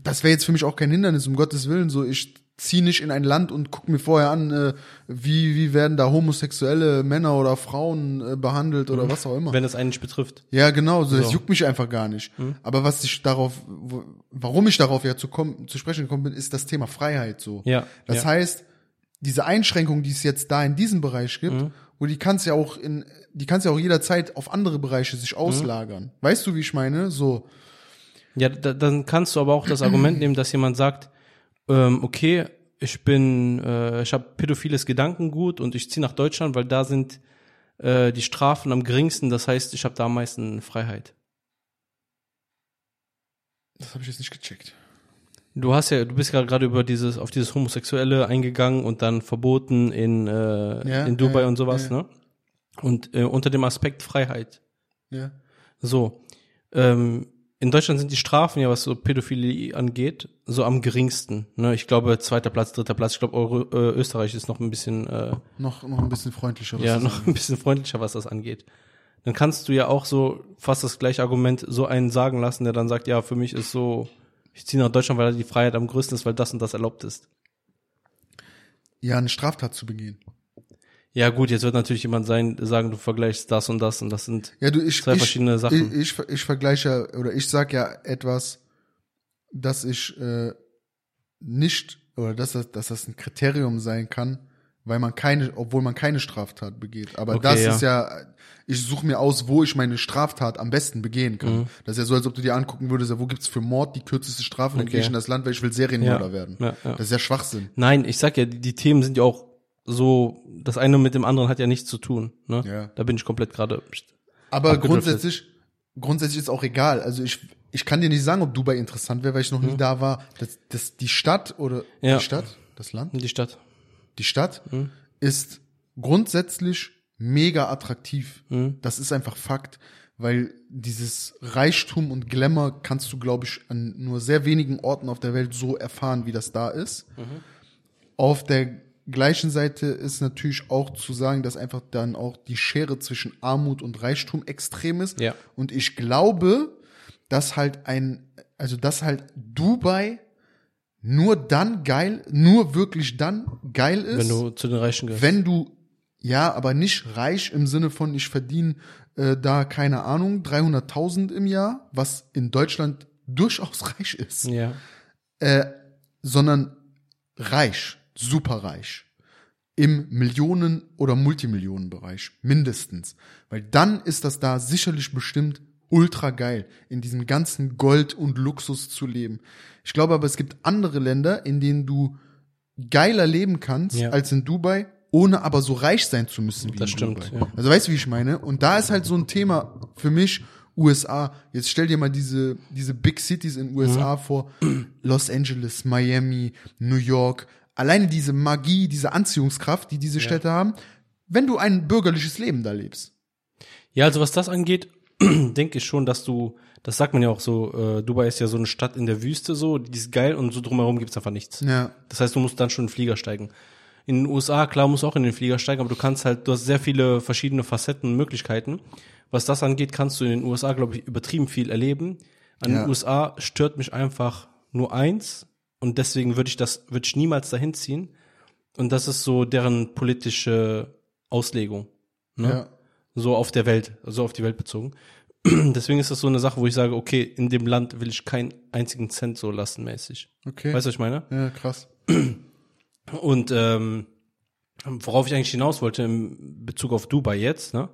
das wäre jetzt für mich auch kein Hindernis, um Gottes Willen. So, ich ziehe nicht in ein Land und gucke mir vorher an, äh, wie, wie werden da homosexuelle Männer oder Frauen äh, behandelt oder was auch immer. Wenn es einen nicht betrifft. Ja, genau, so, das So. juckt mich einfach gar nicht. Aber was ich darauf, wo, warum ich darauf ja zu, kommen, zu sprechen gekommen bin, ist das Thema Freiheit so. Ja, Das ja. heißt, diese Einschränkung, die es jetzt da in diesem Bereich gibt, Mhm. wo die kannst ja auch in, die kannst ja auch jederzeit auf andere Bereiche Mhm. sich auslagern. Weißt du, wie ich meine? So, Ja, da, dann kannst du aber auch das Argument nehmen, dass jemand sagt, ähm, okay, ich bin, äh, ich habe pädophiles Gedankengut und ich ziehe nach Deutschland, weil da sind äh, die Strafen am geringsten. Das heißt, ich habe da am meisten Freiheit. das habe ich jetzt nicht gecheckt. Du hast ja, du bist ja gerade über dieses, auf dieses Homosexuelle eingegangen und dann verboten in, äh, Ja, in Dubai ja, und sowas, ja. ne? Und äh, unter dem Aspekt Freiheit. Ja. So. Ähm, in Deutschland sind die Strafen ja, was so Pädophilie angeht, so am geringsten. Ne? Ich glaube, zweiter Platz, dritter Platz. Ich glaube, äh, Österreich ist noch ein bisschen, äh, Noch, noch ein bisschen freundlicher. was ja, das noch angeht. ein bisschen freundlicher, was das angeht. Dann kannst du ja auch so fast das gleiche Argument so einen sagen lassen, der dann sagt, ja, für mich ist so, ich ziehe nach Deutschland, weil da die Freiheit am größten ist, weil das und das erlaubt ist. Ja, eine Straftat zu begehen. Ja, gut, jetzt wird natürlich jemand sein, sagen, du vergleichst das und das und das sind Ja, du, ich, zwei ich, verschiedene Sachen. Ich, ich, ich vergleiche oder ich sag ja etwas, dass ich äh, nicht oder dass das, dass das ein Kriterium sein kann, weil man keine, obwohl man keine Straftat begeht. Aber Okay, das ja. ist ja, ich suche mir aus, wo ich meine Straftat am besten begehen kann. Mhm. Das ist ja so, als ob du dir angucken würdest, ja, wo gibt's für Mord die kürzeste Strafe, dann Okay. gehe ich in das Land, weil ich will Serienmörder Ja. werden. Ja. Das ist ja Schwachsinn. Nein, ich sag ja, die, die Themen sind ja auch so, das eine mit dem anderen hat ja nichts zu tun. Ne? Ja. Da bin ich komplett gerade. Aber grundsätzlich, grundsätzlich ist auch egal. Also ich, ich kann dir nicht sagen, ob Dubai interessant wäre, weil ich noch nie da war. Das, das, die Stadt oder Mhm. Ja. die Stadt, das Land, Die Stadt. die Stadt Mhm. ist grundsätzlich mega attraktiv. Mhm. Das ist einfach Fakt, weil dieses Reichtum und Glamour kannst du, glaube ich, an nur sehr wenigen Orten auf der Welt so erfahren, wie das da ist. Auf der gleichen Seite ist natürlich auch zu sagen, dass einfach dann auch die Schere zwischen Armut und Reichtum extrem ist. Ja. Und ich glaube, dass halt ein, also dass halt Dubai nur dann geil, nur wirklich dann geil ist, Wenn du zu den Reichen gehörst. wenn du, ja, aber nicht reich im Sinne von, ich verdiene äh, da, keine Ahnung, 300.000 im Jahr, was in Deutschland durchaus reich ist, ja. äh, sondern reich, superreich. Im Millionen- oder Multimillionenbereich, mindestens. Weil dann ist das da sicherlich bestimmt ultra geil, in diesem ganzen Gold und Luxus zu leben. Ich glaube aber, es gibt andere Länder, in denen du geiler leben kannst Ja. als in Dubai, ohne aber so reich sein zu müssen wie Das in stimmt, Dubai. ja. Also weißt du, wie ich meine? Und da ist halt so ein Thema für mich USA. Jetzt stell dir mal diese, diese Big Cities in USA vor. Los Angeles, Miami, New York. Alleine diese Magie, diese Anziehungskraft, die diese Städte haben. Wenn du ein bürgerliches Leben da lebst. Ja, also was das angeht, denke ich schon, dass du, das sagt man ja auch so, äh, Dubai ist ja so eine Stadt in der Wüste so, die ist geil und so drumherum gibt's einfach nichts. Ja. Das heißt, du musst dann schon in den Flieger steigen. In den USA, klar, musst du auch in den Flieger steigen, aber du kannst halt, du hast sehr viele verschiedene Facetten und Möglichkeiten. Was das angeht, kannst du in den USA, glaube ich, übertrieben viel erleben. An Ja. den USA stört mich einfach nur eins und deswegen würde ich das, würde ich niemals dahin ziehen. Und das ist so deren politische Auslegung. Ne? Ja. So auf der Welt, so auf die Welt bezogen. Deswegen ist das so eine Sache, wo ich sage, okay, in dem Land will ich keinen einzigen Cent so lassen mäßig. Okay. Weißt du, was ich meine? Ja, krass. Und ähm, worauf ich eigentlich hinaus wollte in Bezug auf Dubai jetzt, ne,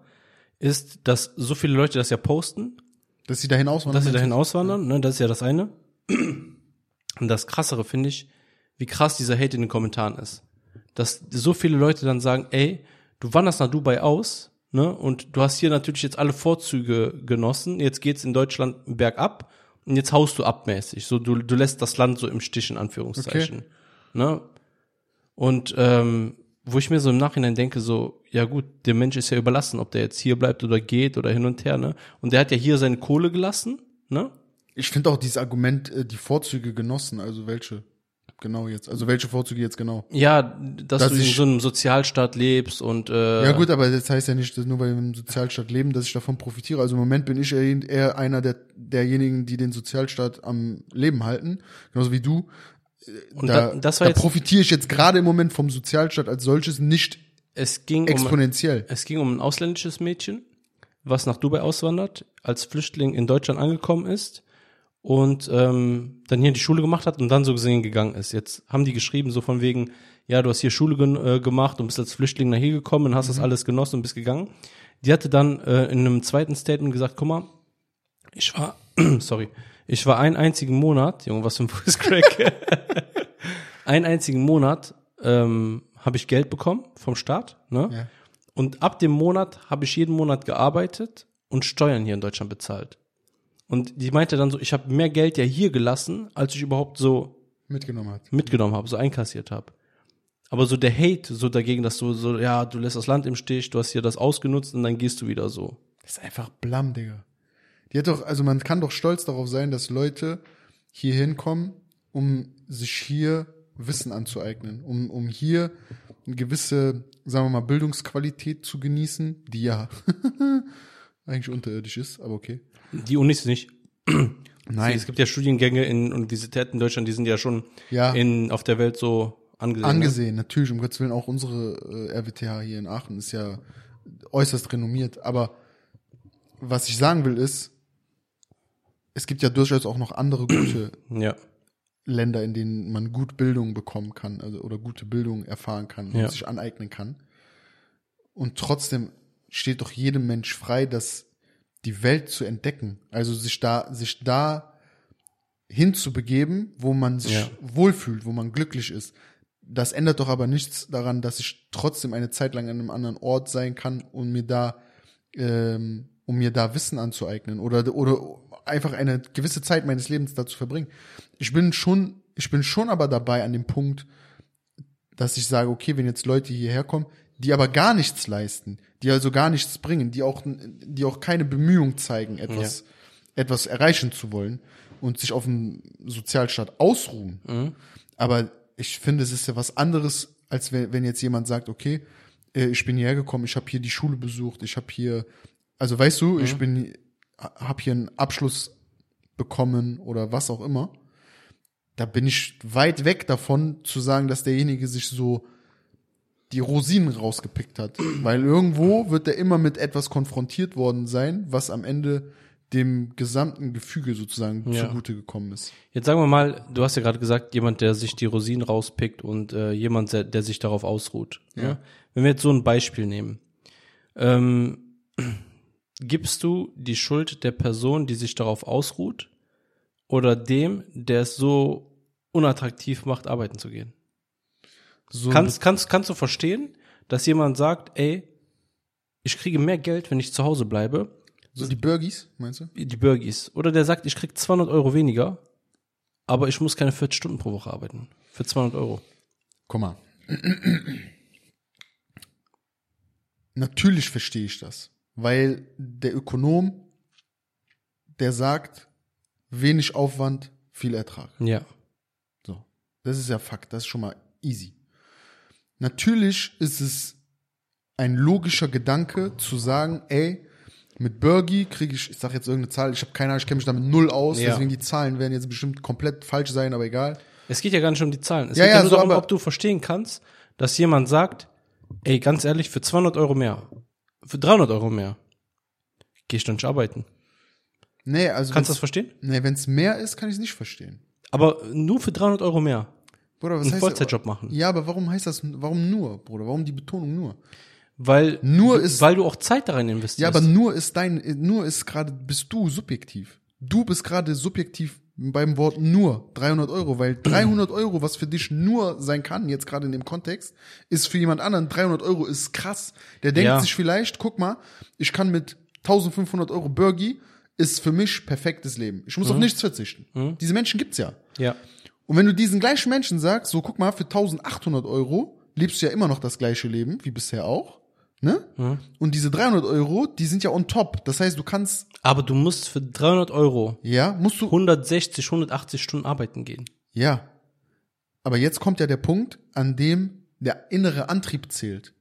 ist, dass so viele Leute das ja posten, Dass sie dahin auswandern. dass sie dahin auswandern, ne, das ist ja das eine. Und das krassere finde ich, wie krass dieser Hate in den Kommentaren ist. Dass so viele Leute dann sagen, ey, du wanderst nach Dubai aus, ne, und du hast hier natürlich jetzt alle Vorzüge genossen, jetzt geht's in Deutschland bergab und jetzt haust du abmäßig. So, du, du lässt das Land so im Stich, in Anführungszeichen. Ne? Und ähm, wo ich mir so im Nachhinein denke, so, ja gut, der Mensch ist ja überlassen, ob der jetzt hier bleibt oder geht oder hin und her, ne? Und der hat ja hier seine Kohle gelassen, ne? Ich finde auch dieses Argument, äh, die Vorzüge genossen, also welche genau jetzt? Also welche Vorzüge jetzt genau? Ja, dass, Dass du in so einem Sozialstaat lebst und äh, Ja gut, aber das heißt ja nicht, dass nur weil wir im Sozialstaat leben, dass ich davon profitiere. Also im Moment bin ich eher einer der, derjenigen, die den Sozialstaat am Leben halten, genauso wie du. und Da, da, das war da profitiere ich jetzt gerade im Moment vom Sozialstaat als solches nicht es ging um, exponentiell. es ging um ein ausländisches Mädchen, was nach Dubai auswandert, als Flüchtling in Deutschland angekommen ist und ähm, dann hier die Schule gemacht hat und dann so gesehen gegangen ist. Jetzt haben die geschrieben so von wegen, ja, du hast hier Schule gen äh, gemacht und bist als Flüchtling nach hier gekommen und hast Mhm. das alles genossen und bist gegangen. Die hatte dann äh, in einem zweiten Statement gesagt, guck mal, ich war, sorry, ich war einen einzigen Monat, Junge, was für ein Voice Crack. einen einzigen Monat ähm, habe ich Geld bekommen vom Staat, ne? Ja. Und ab dem Monat habe ich jeden Monat gearbeitet und Steuern hier in Deutschland bezahlt. Und die meinte dann so, ich habe mehr Geld ja hier gelassen, als ich überhaupt so Mitgenommen hat. mitgenommen habe, so einkassiert habe. Aber so der Hate so dagegen, dass du so, ja, du lässt das Land im Stich, du hast hier das ausgenutzt und dann gehst du wieder so. Das ist einfach blam, Digga. Die hat doch, also man kann doch stolz darauf sein, dass Leute hier hinkommen, um sich hier Wissen anzueignen, um, um hier eine gewisse, sagen wir mal, Bildungsqualität zu genießen, die ja eigentlich unterirdisch ist, aber okay. Die Unis nicht. Nein, Es gibt ja Studiengänge in Universitäten in Deutschland, die sind ja schon Ja. in, auf der Welt so angesehen. ne? angesehen, natürlich, um Gottes Willen, auch unsere äh, RWTH hier in Aachen ist ja äußerst renommiert, aber was ich sagen will ist, es gibt ja durchaus auch noch andere gute Ne? Ja. Länder, in denen man gut Bildung bekommen kann, also oder gute Bildung erfahren kann Ja. und sich aneignen kann. Und trotzdem steht doch jedem Mensch frei, das die Welt zu entdecken, also sich da sich da hinzubegeben, wo man sich Ja. wohlfühlt, wo man glücklich ist. Das ändert doch aber nichts daran, dass ich trotzdem eine Zeit lang an einem anderen Ort sein kann und mir da ähm, um mir da Wissen anzueignen oder oder einfach eine gewisse Zeit meines Lebens dazu verbringen. Ich bin schon ich bin schon aber dabei an dem Punkt, dass ich sage, okay, wenn jetzt Leute hierher kommen, die aber gar nichts leisten, die also gar nichts bringen, die auch die auch keine Bemühung zeigen, etwas etwas erreichen zu wollen und sich auf dem Sozialstaat ausruhen. Aber ich finde, es ist ja was anderes, als wenn, wenn jetzt jemand sagt, okay, äh, ich bin hierher gekommen, ich habe hier die Schule besucht, ich habe hier, also weißt du, ich bin, habe hier einen Abschluss bekommen oder was auch immer. Da bin ich weit weg davon zu sagen, dass derjenige sich so die Rosinen rausgepickt hat. Weil irgendwo wird er immer mit etwas konfrontiert worden sein, was am Ende dem gesamten Gefüge sozusagen Ja. zugute gekommen ist. Jetzt sagen wir mal, du hast ja gerade gesagt, jemand, der sich die Rosinen rauspickt und äh, jemand, der, der sich darauf ausruht. Ja. Wenn wir jetzt so ein Beispiel nehmen, ähm, gibst du die Schuld der Person, die sich darauf ausruht, oder dem, der es so unattraktiv macht, arbeiten zu gehen? So Kannst, kannst, kannst du verstehen, dass jemand sagt, ey, ich kriege mehr Geld, wenn ich zu Hause bleibe, so die Burgies, meinst du? die Burgies. Oder der sagt, ich krieg 200 Euro weniger, aber ich muss keine 40 Stunden pro Woche arbeiten. Für 200 Euro. Guck mal. Natürlich verstehe ich das, weil der Ökonom, der sagt, wenig Aufwand, viel Ertrag. Ja. So. Das ist ja Fakt, das ist schon mal easy. Natürlich ist es ein logischer Gedanke zu sagen, ey, mit Burgi kriege ich, ich sag jetzt irgendeine Zahl, ich habe keine Ahnung, ich kenne mich damit null aus, Ja. deswegen die Zahlen werden jetzt bestimmt komplett falsch sein, aber egal. Es geht ja gar nicht um die Zahlen. Es Ja, geht ja, ja nur so, darum, ob du verstehen kannst, dass jemand sagt, ey, ganz ehrlich, für 200 Euro mehr, für 300 Euro mehr, geh ich dann nicht arbeiten. Nee, also Kannst du das verstehen? Nee, wenn es mehr ist, kann ich es nicht verstehen. Aber nur für 300 Euro mehr. Bruder, was Einen heißt Vollzeitjob machen. Ja, aber warum heißt das, warum nur, Bruder? Warum die Betonung nur? Weil, Nur ist- weil du auch Zeit darin investierst. Ja, aber nur ist dein, nur ist gerade, bist du subjektiv. Du bist gerade subjektiv beim Wort nur 300 Euro, weil 300 Euro, was für dich nur sein kann, jetzt gerade in dem Kontext, ist für jemand anderen 300 Euro ist krass. Der denkt Ja. sich vielleicht, guck mal, ich kann mit 1500 Euro Burgi, ist für mich perfektes Leben. Ich muss auf nichts verzichten. Diese Menschen gibt's ja. ja. Und wenn du diesen gleichen Menschen sagst, so guck mal, für 1800 Euro lebst du ja immer noch das gleiche Leben, wie bisher auch, ne? Und diese 300 Euro, die sind ja on top. Das heißt, du kannst, Aber du musst für 300 Euro ja, musst du, 160, 180 Stunden arbeiten gehen. ja. Aber jetzt kommt ja der Punkt, an dem der innere Antrieb zählt.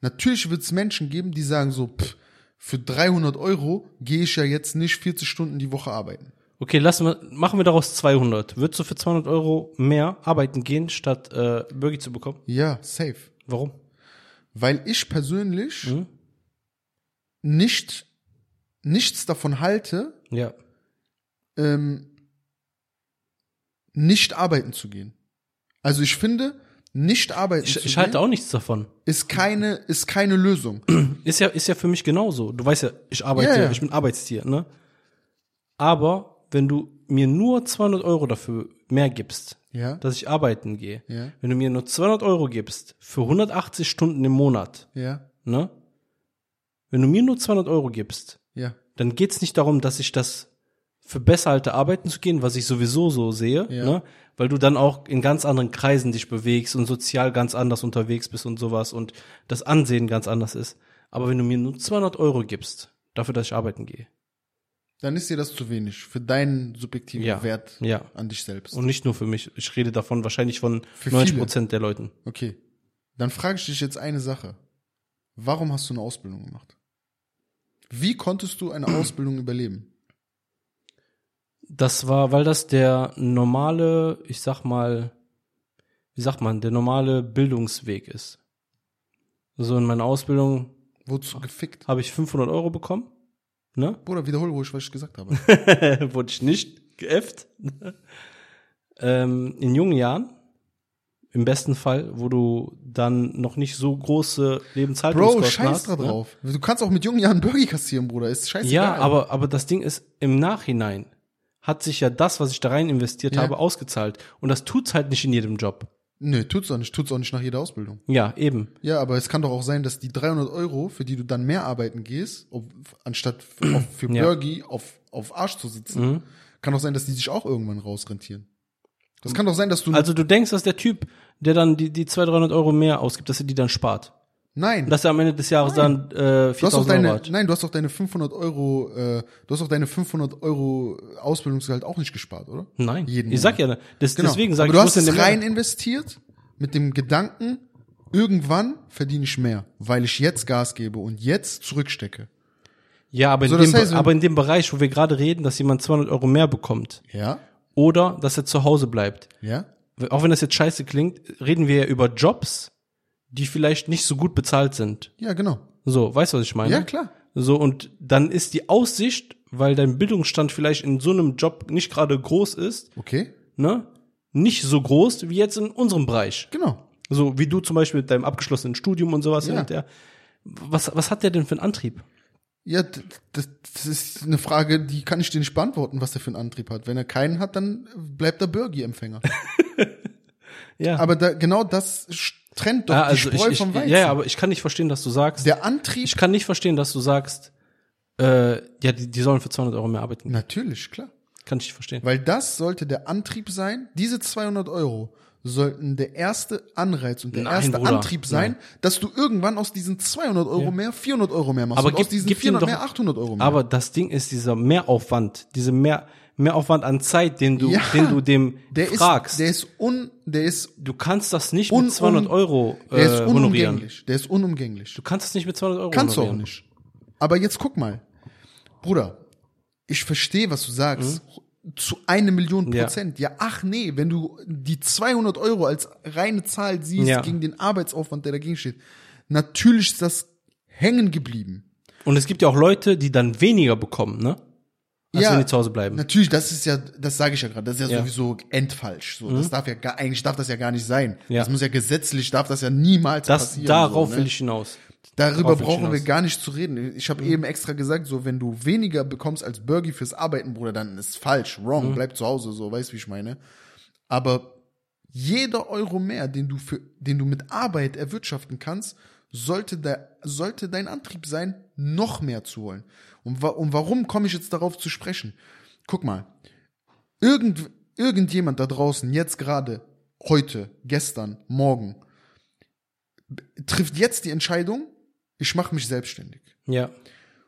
Natürlich wird es Menschen geben, die sagen so, pff, für 300 Euro gehe ich ja jetzt nicht 40 Stunden die Woche arbeiten. Okay, lassen wir, machen wir daraus 200. Würdest du für 200 Euro mehr arbeiten gehen, statt äh, Burger zu bekommen? Ja, safe. Warum? Weil ich persönlich nicht, nichts davon halte, Ja. ähm, nicht arbeiten zu gehen. Also ich finde, nicht arbeiten Ich, zu ich gehen halte auch nichts davon. ist keine, ist keine Lösung. Ist ja, ist ja für mich genauso. Du weißt ja, ich arbeite, Ja, ja. ich bin Arbeitstier, ne? Aber wenn du mir nur 200 Euro dafür mehr gibst, Ja. dass ich arbeiten gehe, Ja. wenn du mir nur 200 Euro gibst für 180 Stunden im Monat, Ja, ne? Wenn du mir nur 200 Euro gibst, ja, dann geht's nicht darum, dass ich das für besser halte, arbeiten zu gehen, was ich sowieso so sehe, Ja. ne? weil du dann auch in ganz anderen Kreisen dich bewegst und sozial ganz anders unterwegs bist und sowas und das Ansehen ganz anders ist. Aber wenn du mir nur 200 Euro gibst, dafür, dass ich arbeiten gehe, dann ist dir das zu wenig für deinen subjektiven Ja, Wert ja. an dich selbst. und nicht nur für mich, ich rede davon wahrscheinlich von Für 90 viele. Prozent der Leuten. okay, dann frage ich dich jetzt eine Sache. Warum hast du eine Ausbildung gemacht? Wie konntest du eine Ausbildung überleben? Das war, weil das der normale, ich sag mal, wie sagt man, der normale Bildungsweg ist. So in meiner Ausbildung Wozu gefickt? habe ich 500 Euro bekommen. Ne? Bruder, wiederhol, wo ich was ich gesagt habe. Wurde ich nicht geäfft. ähm, in jungen Jahren, im besten Fall, wo du dann noch nicht so große Bro, Lebenshaltungskosten scheiß hast. da ne? drauf. Du kannst auch mit jungen Jahren Burger kassieren, Bruder. Ist scheißegal. Ja, aber, aber das Ding ist, im Nachhinein hat sich ja das, was ich da rein investiert Ja. habe, ausgezahlt. Und das tut's halt nicht in jedem Job. Nö, tut's auch nicht. Tut's auch nicht nach jeder Ausbildung. Ja, eben. Ja, aber es kann doch auch sein, dass die 300 Euro, für die du dann mehr arbeiten gehst, ob, anstatt für, auf, für Ja. Burgi auf, auf Arsch zu sitzen, kann doch sein, dass die sich auch irgendwann rausrentieren. Das kann doch sein, dass du, Also du denkst, dass der Typ, der dann die, die 200, 300 Euro mehr ausgibt, dass er die dann spart. Nein, Dass er am Ende des Jahres dann äh, du hast doch 4000 Euro deine, hat. nein, du hast doch deine 500 Euro, äh, du hast doch deine 500 Euro Ausbildungsgehalt auch nicht gespart, oder? Nein, Jeden ich sag ja, das, Genau. deswegen sage Aber ich, du hast in es rein investiert mit dem Gedanken, irgendwann verdiene ich mehr, weil ich jetzt Gas gebe und jetzt zurückstecke. Ja, aber in, So, dem, das heißt, aber in dem Bereich, wo wir gerade reden, dass jemand 200 Euro mehr bekommt Ja, oder dass er zu Hause bleibt. ja, Auch wenn das jetzt scheiße klingt, reden wir ja über Jobs, die vielleicht nicht so gut bezahlt sind. ja, genau. So, weißt du, was ich meine? Ja, klar. So, und dann ist die Aussicht, weil dein Bildungsstand vielleicht in so einem Job nicht gerade groß ist, Okay, ne, nicht so groß wie jetzt in unserem Bereich. genau. So wie du zum Beispiel mit deinem abgeschlossenen Studium und sowas. Ja. Und der, was, was hat der denn für einen Antrieb? Ja, das, das ist eine Frage, die kann ich dir nicht beantworten, was der für einen Antrieb hat. Wenn er keinen hat, dann bleibt er Burgi-Empfänger. Ja, Aber da, genau das trennt doch ja, also die Spreu ich, ich, vom Weizen. ja, aber ich kann nicht verstehen, dass du sagst, der Antrieb, ich kann nicht verstehen, dass du sagst, äh, ja, die, die sollen für 200 Euro mehr arbeiten. natürlich, klar. Kann ich nicht verstehen. Weil das sollte der Antrieb sein. Diese 200 Euro sollten der erste Anreiz und der Nein, erste Bruder, Antrieb sein, dass du irgendwann aus diesen 200 Euro Ja. mehr 400 Euro mehr machst Aber und gib- aus diesen gib ihm 400 doch- mehr 800 Euro mehr. Aber das Ding ist dieser Mehraufwand, diese mehr, Mehraufwand an Zeit, den du, Ja, den du dem der fragst. ist, der ist un, der ist, du kannst das nicht un, mit 200 un- Euro äh, der ist honorieren. unumgänglich. Der ist unumgänglich. Du kannst es nicht mit 200 Euro Kannst du auch honorieren. nicht. Aber jetzt guck mal. Bruder, ich verstehe, was du sagst. Zu eine Million Mhm. Ja. Prozent. Ja. ach nee, wenn du die 200 Euro als reine Zahl siehst Ja. gegen den Arbeitsaufwand, der dagegen steht, natürlich ist das hängen geblieben. Und es gibt ja auch Leute, die dann weniger bekommen, ne? Als Ja, wenn die zu Hause bleiben. Natürlich, das ist ja, das sage ich ja gerade, das ist ja, Ja. Mhm. sowieso endfalsch. So, das darf ja gar, eigentlich darf das ja gar nicht sein. Ja. Das muss ja gesetzlich, darf das ja niemals Das, passieren. darauf so, ne? will ich hinaus. Darüber Darauf brauchen wir. Mhm. gar nicht zu reden. Ich habe eben extra gesagt, so wenn du weniger bekommst als Burgi fürs Arbeiten, Bruder, dann ist falsch, Mhm. wrong, bleib zu Hause, so, weißt wie ich meine. Aber jeder Euro mehr, den du für, den du mit Arbeit erwirtschaften kannst, sollte der, sollte dein Antrieb sein, noch mehr zu holen. Und, wa und warum komme ich jetzt darauf zu sprechen? Guck mal, irgend, irgendjemand da draußen, jetzt gerade, heute, gestern, morgen, trifft jetzt die Entscheidung, ich mache mich selbstständig. Ja.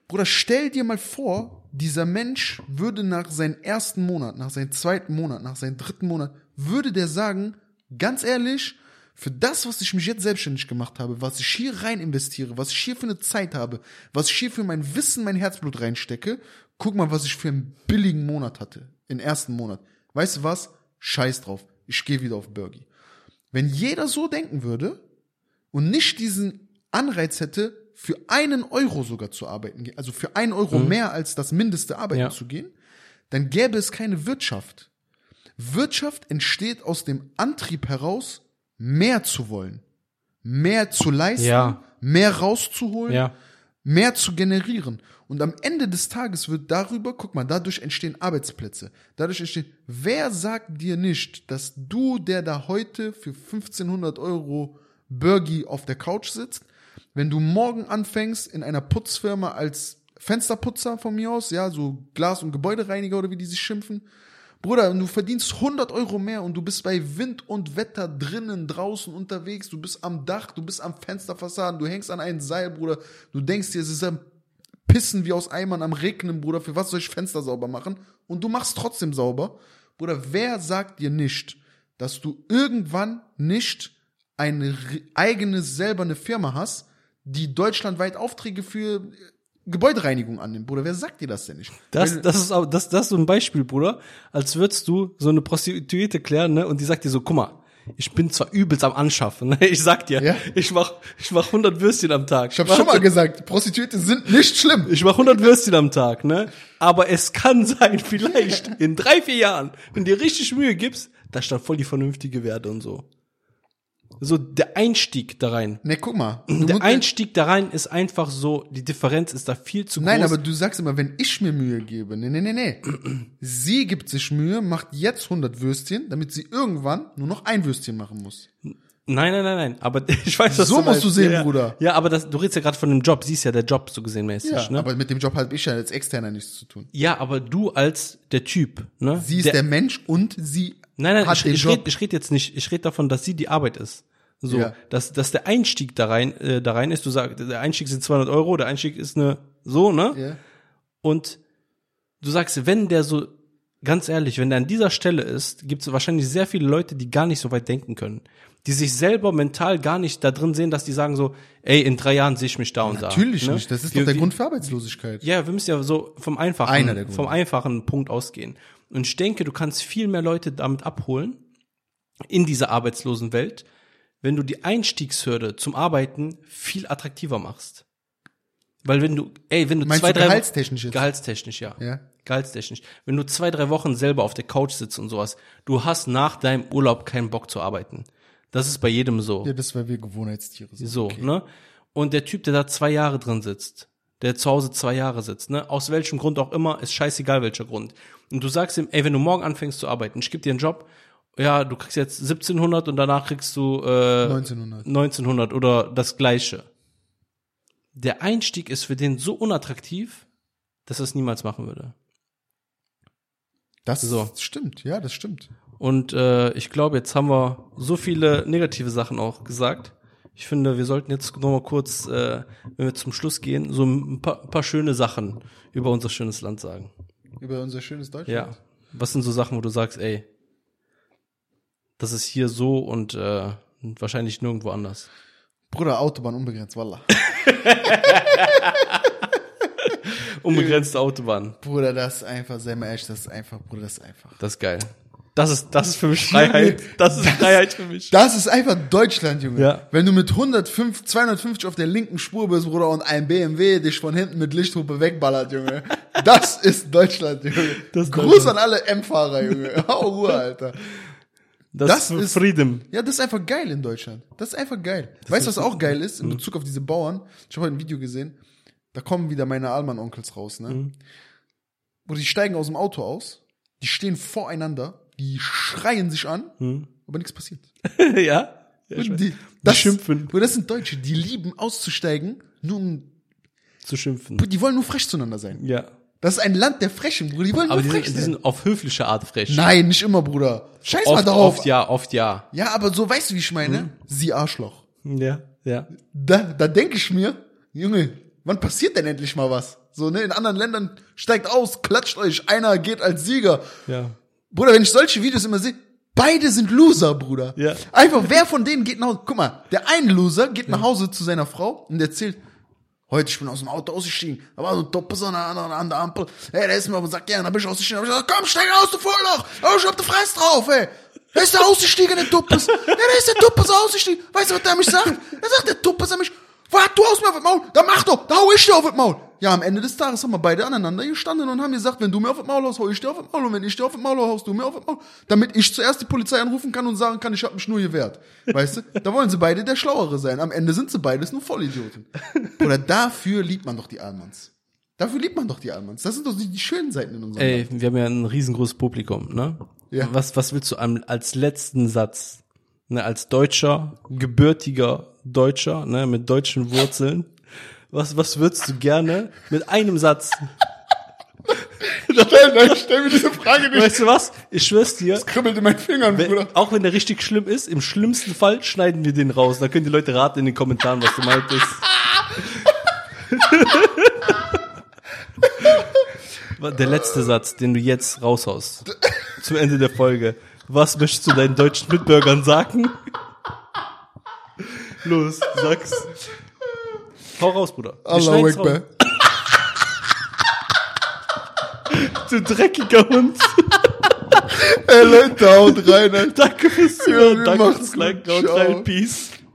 Bruder, stell dir mal vor, dieser Mensch würde nach seinem ersten Monat, nach seinem zweiten Monat, nach seinem dritten Monat, würde der sagen, ganz ehrlich, für das, was ich mich jetzt selbstständig gemacht habe, was ich hier rein investiere, was ich hier für eine Zeit habe, was ich hier für mein Wissen, mein Herzblut reinstecke, guck mal, was ich für einen billigen Monat hatte, den ersten Monat. Weißt du was? Scheiß drauf. Ich gehe wieder auf Burgi. Wenn jeder so denken würde und nicht diesen Anreiz hätte, für einen Euro sogar zu arbeiten, also für einen Euro mehr als das Mindeste arbeiten Ja. zu gehen, dann gäbe es keine Wirtschaft. Wirtschaft entsteht aus dem Antrieb heraus, mehr zu wollen, mehr zu leisten, Ja. mehr rauszuholen, Ja. mehr zu generieren. Und am Ende des Tages wird darüber, guck mal, dadurch entstehen Arbeitsplätze. Dadurch entstehen, wer sagt dir nicht, dass du, der da heute für 1500 Euro Burgi auf der Couch sitzt, wenn du morgen anfängst in einer Putzfirma als Fensterputzer von mir aus, ja, so Glas- und Gebäudereiniger oder wie die sich schimpfen, Bruder, du verdienst 100 Euro mehr und du bist bei Wind und Wetter drinnen, draußen unterwegs, du bist am Dach, du bist am Fensterfassaden, du hängst an einem Seil, Bruder, du denkst dir, es ist am Pissen wie aus Eimern am Regnen, Bruder, für was soll ich Fenster sauber machen? Und du machst trotzdem sauber. Bruder, wer sagt dir nicht, dass du irgendwann nicht eine eigene, selber eine Firma hast, die deutschlandweit Aufträge für Gebäudereinigung annimmt? Bruder, wer sagt dir das denn nicht? Das, Wenn- das ist auch, das, das ist so ein Beispiel, Bruder. Als würdest du so eine Prostituierte klären, ne? Und die sagt dir so, guck mal, ich bin zwar übelst am Anschaffen, ne? Ich sag dir, Ja. ich mach, ich mach 100 Würstchen am Tag. Ich habe schon mal gesagt, Prostituierte sind nicht schlimm. Ich mach 100 Würstchen am Tag, ne? Aber es kann sein, vielleicht in drei, vier Jahren, wenn du dir richtig Mühe gibst, da stand voll die vernünftige Werte und so. So, der Einstieg da rein. Ne, guck mal. Der Einstieg da rein ist einfach so, die Differenz ist da viel zu Nein, groß. aber du sagst immer, wenn ich mir Mühe gebe. Nee, nee, nee, nee. Sie gibt sich Mühe, macht jetzt 100 Würstchen, damit sie irgendwann nur noch ein Würstchen machen muss. Nein, nein, nein, nein. Aber ich weiß, was So du musst meinst. du sehen, ja. Bruder. Ja, aber das, du redest ja gerade von dem Job. Siehst ja der Job so gesehen mäßig, Ja, ne? aber mit dem Job habe ich ja als Externer nichts zu tun. ja, aber du als der Typ, ne? Sie ist der, Mensch und sie Nein, nein, hat ich, den ich rede ich red jetzt nicht, ich rede davon, dass sie die Arbeit ist. So, Ja. dass, dass der Einstieg da rein, äh, da rein ist, du sagst, der Einstieg sind 200 Euro, der Einstieg ist eine, so, ne? ja. Und du sagst, wenn der so, ganz ehrlich, wenn der an dieser Stelle ist, gibt es wahrscheinlich sehr viele Leute, die gar nicht so weit denken können. Die sich selber mental gar nicht da drin sehen, dass die sagen so, ey, in drei Jahren sehe ich mich da und da. Natürlich ne? nicht. Das ist Wir- doch der wir- Grund für Arbeitslosigkeit. ja, wir müssen ja so vom einfachen, vom einfachen Punkt ausgehen. Und ich denke, du kannst viel mehr Leute damit abholen in dieser arbeitslosen Welt, wenn du die Einstiegshürde zum Arbeiten viel attraktiver machst. Weil wenn du, ey, wenn du Meinst zwei, du drei gehaltstechnisch jetzt? Gehaltstechnisch, ja. Ja. Gehaltstechnisch. Wenn du zwei, drei Wochen selber auf der Couch sitzt und sowas, du hast nach deinem Urlaub keinen Bock zu arbeiten. Das ist bei jedem so. Ja, das weil wir Gewohnheitstiere sind. So, ne? Und der Typ, der da zwei Jahre drin sitzt, der zu Hause zwei Jahre sitzt, ne? Aus welchem Grund auch immer, ist scheißegal welcher Grund. Und du sagst ihm, ey, wenn du morgen anfängst zu arbeiten, ich gebe dir einen Job, ja, du kriegst jetzt 1700 und danach kriegst du äh, 1900. 1900 oder das gleiche. Der Einstieg ist für den so unattraktiv, dass er es niemals machen würde. Das So. stimmt, ja, das stimmt. Und äh, ich glaube, jetzt haben wir so viele negative Sachen auch gesagt. Ich finde, wir sollten jetzt noch mal kurz, äh, wenn wir zum Schluss gehen, so ein paar, paar schöne Sachen über unser schönes Land sagen. Über unser schönes Deutschland. Ja. Was sind so Sachen, wo du sagst, ey, das ist hier so und äh, wahrscheinlich nirgendwo anders. Bruder, Autobahn unbegrenzt, wallah. Unbegrenzte Autobahn. Bruder, das ist einfach, sei mal ehrlich, das ist einfach, Bruder, das ist einfach. Das ist geil. Das ist, das ist für mich Freiheit. Das ist Freiheit für mich. Das ist einfach Deutschland, Junge. Ja. Wenn du mit 105, 250 auf der linken Spur bist, Bruder, und ein BMW dich von hinten mit Lichthupe wegballert, Junge. Das ist Deutschland, Junge. Das Gruß Deutschland. an alle M-Fahrer, Junge. Hau Ruhe, Alter. Das, Das ist Freedom. Ja, das ist einfach geil in Deutschland. Das ist einfach geil. weißt du, was auch geil ist in Bezug auf diese Bauern? Ich habe heute ein Video gesehen. Da kommen wieder meine Allmann-Onkels raus, ne? Wo die steigen aus dem Auto aus, die stehen voreinander, die schreien sich an, aber nichts passiert. ja? ja Und die, die schimpfen. Bruder, das sind Deutsche, die lieben auszusteigen, nur um, Zu schimpfen. die wollen nur frech zueinander sein. Ja. Das ist ein Land der Frechen, Bruder, die wollen Aber nur die frech sind, die sein. sind auf höfliche Art frech. Nein, nicht immer, Bruder. Scheiß mal Oft, darauf. oft ja, oft ja. Ja, aber so weißt du, wie ich meine? Sie Arschloch. Ja, ja. da, da denke ich mir, Junge, wann passiert denn endlich mal was? So, ne, in anderen Ländern steigt aus, klatscht euch, einer geht als Sieger. Ja. Bruder, wenn ich solche Videos immer sehe, beide sind Loser, Bruder. Ja. Einfach, wer von denen geht nach Hause? Guck mal, der eine Loser geht nach Hause zu seiner Frau und erzählt, heute, ich bin aus dem Auto ausgestiegen, da war so ein Doppel an an der Ampel, ey, der ist mir aber sagt, ja, dann bin ich ausgestiegen, hab ich gesagt, komm, steig aus, du Vollloch, oh, ich hab die Fresse drauf, ey. Da ist der ausgestiegen, der Duppes. Ja, da ist der Duppes ausgestiegen. Weißt du, was der mich sagt? Er sagt, der Duppes an mich, wart du aus mir auf das Maul? Dann mach doch, da hau ich dir auf das Maul. Ja, am Ende des Tages haben wir beide aneinander gestanden und haben gesagt, wenn du mir auf das Maul haust, hau ich dir auf das Maul. Und wenn ich dir auf das Maul hau, haust du mir auf das Maul. Damit ich zuerst die Polizei anrufen kann und sagen kann, ich hab mich nur gewehrt. Weißt du? Da wollen sie beide der Schlauere sein. Am Ende sind sie beides nur Vollidioten. Oder dafür liebt man doch die Almans. Dafür liebt man doch die Almans. Das sind doch die, die schönen Seiten in unserem Ey, wir haben ja ein riesengroßes Publikum, ne? Ja. Was, was willst du als letzten Satz, ne, als Deutscher, gebürtiger Deutscher, ne, mit deutschen Wurzeln, was, was würdest du gerne mit einem Satz, Land. Stell, stell mir diese Frage nicht. weißt du was? Ich schwör's dir, Kribbelt in meinen Fingern, wenn, Bruder. auch wenn der richtig schlimm ist, im schlimmsten Fall schneiden wir den raus. Da können die Leute raten in den Kommentaren, was du meintest. Der letzte Satz, den du jetzt raushaust, zum Ende der Folge. Was möchtest du deinen deutschen Mitbürgern sagen? Los, sag's. Hau raus, Bruder. Wir raus. Akbar. Du dreckiger Hund. Ey, Leute, haut rein, Alter. Danke fürs Ja, Zuhören. wir Danke fürs gut. Liken. Haut rein. Peace.